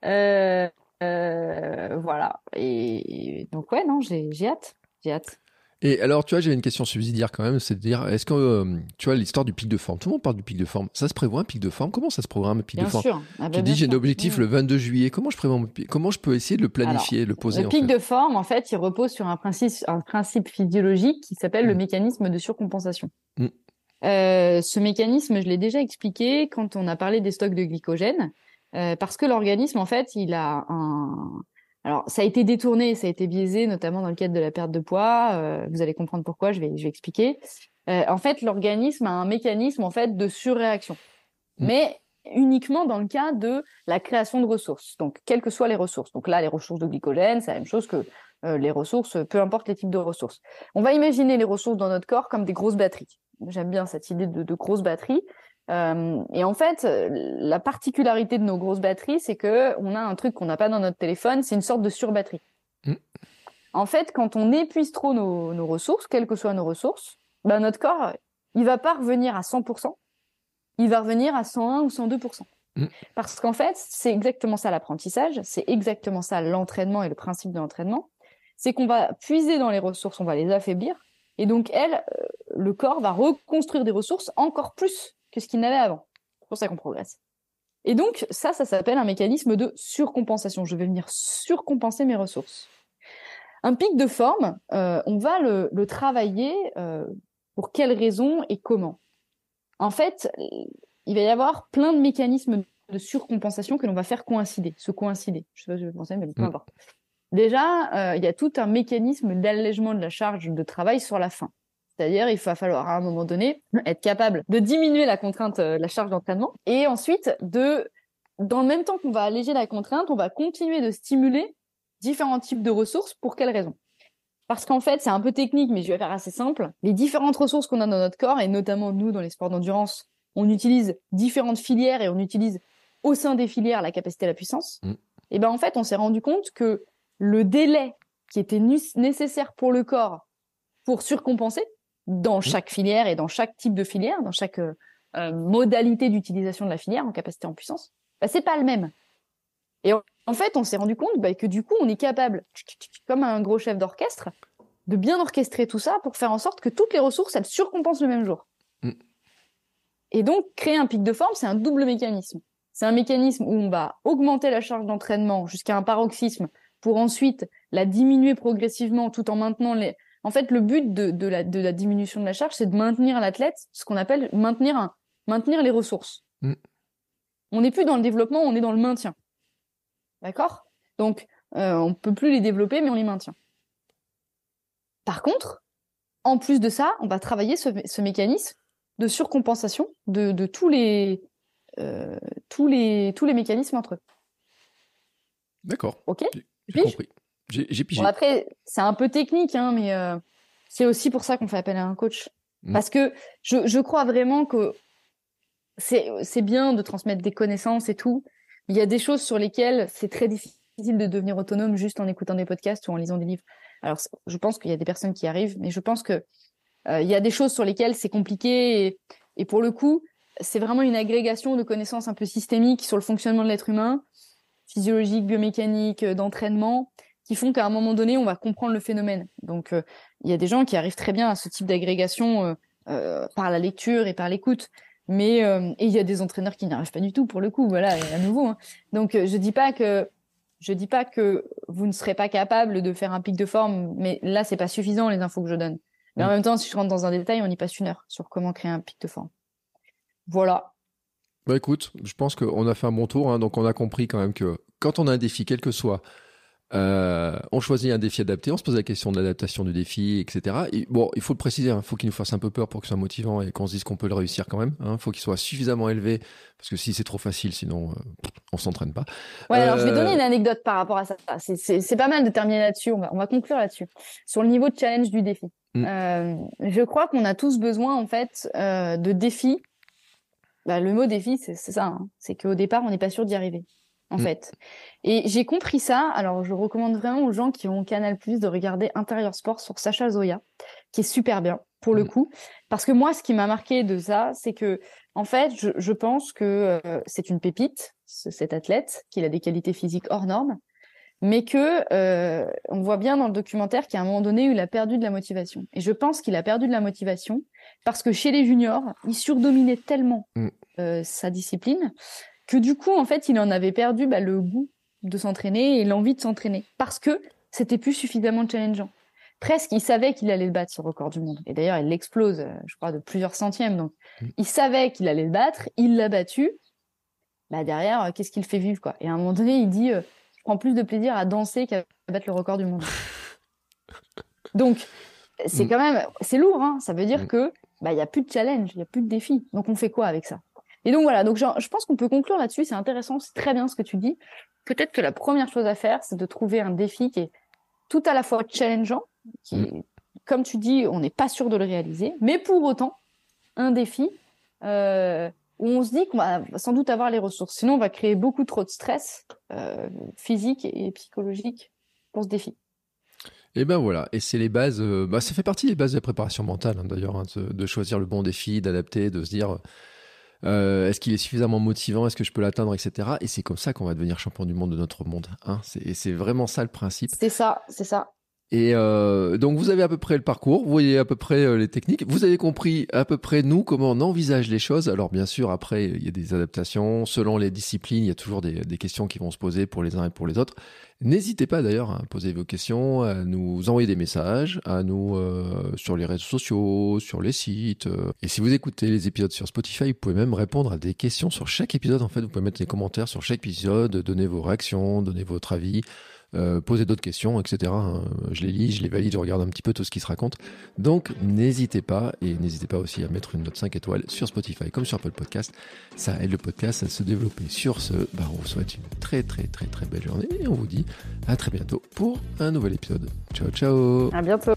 Euh, voilà. Et, donc ouais, non, j'ai hâte, j'ai hâte. Et alors, tu vois, j'ai une question subsidiaire quand même, c'est de dire, est-ce que, euh, tu vois, l'histoire du pic de forme, tout le monde parle du pic de forme. Ça se prévoit un pic de forme? Comment ça se programme un pic bien de forme? sûr. Ah bah, Tu dis, j'ai un objectif Mmh. le 22 juillet. Comment je prévois mon pic Comment je peux essayer de le planifier, le poser Le en pic fait? de forme, en fait, il repose sur un principe, un principe physiologique qui s'appelle le Mm. mécanisme de surcompensation. Mm. Euh, ce mécanisme, je l'ai déjà expliqué quand on a parlé des stocks de glycogène, euh, parce que l'organisme, en fait, il a un. Alors, ça a été détourné, ça a été biaisé, notamment dans le cadre de la perte de poids. euh, vous allez comprendre pourquoi. Je vais, je vais expliquer. Euh, en fait, l'organisme a un mécanisme en fait de surréaction, Mm. mais uniquement dans le cas de la création de ressources. Donc, quelles que soient les ressources. Donc là, les ressources de glycogène, c'est la même chose que euh, les ressources, peu importe les types de ressources. On va imaginer les ressources dans notre corps comme des grosses batteries. J'aime bien cette idée de, de grosses batteries. Euh, et en fait, euh, la particularité de nos grosses batteries, c'est que on a un truc qu'on n'a pas dans notre téléphone, c'est une sorte de surbatterie. Mm. En fait, quand on épuise trop nos, nos ressources, quelles que soient nos ressources, ben notre corps, il va pas revenir à 100%, il va revenir à 101 ou 102%. Mm. Parce qu'en fait, c'est exactement ça l'apprentissage, c'est exactement ça l'entraînement et le principe de l'entraînement, c'est qu'on va puiser dans les ressources, on va les affaiblir, et donc elle, euh, le corps va reconstruire des ressources encore plus que ce qu'il n'avait avant. C'est pour ça qu'on progresse. Et donc ça, ça s'appelle un mécanisme de surcompensation. Je vais venir surcompenser mes ressources. Un pic de forme, euh, on va le, le travailler euh, pour quelles raisons et comment. En fait, il va y avoir plein de mécanismes de surcompensation que l'on va faire coïncider, se coïncider. Je sais pas si je vais penser, mais peu Mm. importe. Déjà, euh, il y a tout un mécanisme d'allègement de la charge de travail sur la fin. C'est-à-dire, il va falloir à un moment donné être capable de diminuer la contrainte, euh, la charge d'entraînement, et ensuite de, dans le même temps qu'on va alléger la contrainte, on va continuer de stimuler différents types de ressources. Pour quelles raisons? Parce qu'en fait, c'est un peu technique, mais je vais faire assez simple. Les différentes ressources qu'on a dans notre corps, et notamment nous dans les sports d'endurance, on utilise différentes filières et on utilise au sein des filières la capacité à la puissance. Mm. Et ben en fait, on s'est rendu compte que le délai qui était nécessaire pour le corps pour surcompenser dans chaque filière et dans chaque type de filière, dans chaque euh, euh, modalité d'utilisation de la filière en capacité en puissance, bah, c'est pas le même. Et en, en fait, on s'est rendu compte bah, que du coup, on est capable, comme un gros chef d'orchestre, de bien orchestrer tout ça pour faire en sorte que toutes les ressources, elles surcompensent le même jour. Mm. Et donc, créer un pic de forme, c'est un double mécanisme. C'est un mécanisme où on va augmenter la charge d'entraînement jusqu'à un paroxysme pour ensuite la diminuer progressivement tout en maintenant les. En fait, le but de, de, la, de la diminution de la charge, c'est de maintenir l'athlète, ce qu'on appelle maintenir, un, maintenir les ressources. Mm. On n'est plus dans le développement, on est dans le maintien. D'accord? Donc, euh, on peut plus les développer, mais on les maintient. Par contre, en plus de ça, on va travailler ce, ce mécanisme de surcompensation de, de tous les euh, tous les tous les mécanismes entre eux. D'accord. Ok? J'ai compris. J'ai j'ai pigé. Bon, après, c'est un peu technique, hein, mais euh, c'est aussi pour ça qu'on fait appel à un coach. Mm. Parce que je, je crois vraiment que c'est bien de transmettre des connaissances et tout. mais Il y a des choses sur lesquelles c'est très difficile de devenir autonome juste en écoutant des podcasts ou en lisant des livres. Alors, je pense qu'il y a des personnes qui arrivent, mais je pense que euh, il y a des choses sur lesquelles c'est compliqué et, et pour le coup, c'est vraiment une agrégation de connaissances un peu systémiques sur le fonctionnement de l'être humain, physiologique, biomécanique, euh, d'entraînement, qui font qu'à un moment donné, on va comprendre le phénomène. Donc, euh, il y a des gens qui arrivent très bien à ce type d'agrégation euh, euh, par la lecture et par l'écoute. Mais il y a des entraîneurs qui n'y arrivent pas du tout pour le coup. Voilà, à nouveau. hein. Donc, je dis pas que je dis pas que vous ne serez pas capable de faire un pic de forme, mais là, c'est pas suffisant les infos que je donne. Mais en même temps, si je rentre dans un détail, on y passe une heure sur comment créer un pic de forme. Voilà. Bah écoute, je pense qu'on a fait un bon tour, hein, donc on a compris quand même que quand on a un défi, quel que soit, euh, on choisit un défi adapté, on se pose la question de l'adaptation du défi, etc. Et bon, il faut le préciser, il faut qu'il nous fasse un peu peur pour que ce soit motivant et qu'on se dise qu'on peut le réussir quand même. Il faut qu'il soit suffisamment élevé, parce que si c'est trop facile, sinon euh, on s'entraîne pas. Ouais, alors je vais Euh, donner une anecdote par rapport à ça. C'est- C'est pas mal de terminer là-dessus. On va, on va conclure là-dessus. Sur le niveau de challenge du défi. Mm. Euh, je crois qu'on a tous besoin, en fait, euh, de défis. Bah, le mot défi, c'est c'est ça. hein. C'est qu'au départ, on n'est pas sûr d'y arriver, en Mm. fait. Et j'ai compris ça. Alors, je recommande vraiment aux gens qui ont Canal Plus de regarder Intérieur Sport sur Sacha Zoya, qui est super bien, pour le Mm. coup. Parce que moi, ce qui m'a marqué de ça, c'est que, en fait, je, je pense que euh, c'est une pépite, ce- cet athlète, qu'il a des qualités physiques hors normes. mais que euh, on voit bien dans le documentaire qu'à un moment donné, il a perdu de la motivation. Et je pense qu'il a perdu de la motivation parce que chez les juniors, il surdominait tellement mm. euh, sa discipline que du coup, en fait, il en avait perdu bah, le goût de s'entraîner et l'envie de s'entraîner parce que c'était plus suffisamment challengeant. Presque, il savait qu'il allait le battre, ce record du monde. Et d'ailleurs, il l'explose, euh, je crois, de plusieurs centièmes. Donc, mm. il savait qu'il allait le battre, il l'a battu. Bah derrière, euh, qu'est-ce qu'il fait vivre quoi? Et à un moment donné, il dit je prends plus de plaisir à danser qu'à battre le record du monde. Donc, c'est mm. quand même, c'est lourd, hein ça veut dire mm. que bah il y a plus de challenge, il y a plus de défi. Donc on fait quoi avec ça? Et donc voilà, donc je pense qu'on peut conclure là-dessus. C'est intéressant, c'est très bien ce que tu dis. Peut-être que la première chose à faire, c'est de trouver un défi qui est tout à la fois challengeant, qui, mm. comme tu dis, on n'est pas sûr de le réaliser, mais pour autant un défi euh, où on se dit qu'on va sans doute avoir les ressources. Sinon, on va créer beaucoup trop de stress euh, physique et psychologique pour ce défi. Et ben voilà, et c'est les bases, euh, bah, ça fait partie des bases de la préparation mentale hein, d'ailleurs, hein, de, choisir le bon défi, d'adapter, de se dire euh, est-ce qu'il est suffisamment motivant, est-ce que je peux l'atteindre, etc. Et c'est comme ça qu'on va devenir champion du monde de notre monde. Hein. C'est vraiment ça le principe. C'est ça, c'est ça. Et euh, donc vous avez à peu près le parcours, vous voyez à peu près euh, les techniques, vous avez compris à peu près nous comment on envisage les choses. Alors bien sûr après il y a des adaptations selon les disciplines, il y a toujours des, des questions qui vont se poser pour les uns et pour les autres. N'hésitez pas d'ailleurs à poser vos questions, à nous envoyer des messages, à nous euh, sur les réseaux sociaux, sur les sites. Euh. Et si vous écoutez les épisodes sur Spotify, vous pouvez même répondre à des questions sur chaque épisode. En fait, vous pouvez mettre des commentaires sur chaque épisode, donner vos réactions, donner votre avis. Euh, poser d'autres questions, etc. Hein. Je les lis, je les valide, je regarde un petit peu tout ce qui se raconte. Donc n'hésitez pas et n'hésitez pas aussi à mettre une note 5 étoiles sur Spotify comme sur Apple Podcast. Ça aide le podcast à se développer. Sur ce, bah, on vous souhaite une très très très très belle journée et on vous dit à très bientôt pour un nouvel épisode. Ciao ciao À bientôt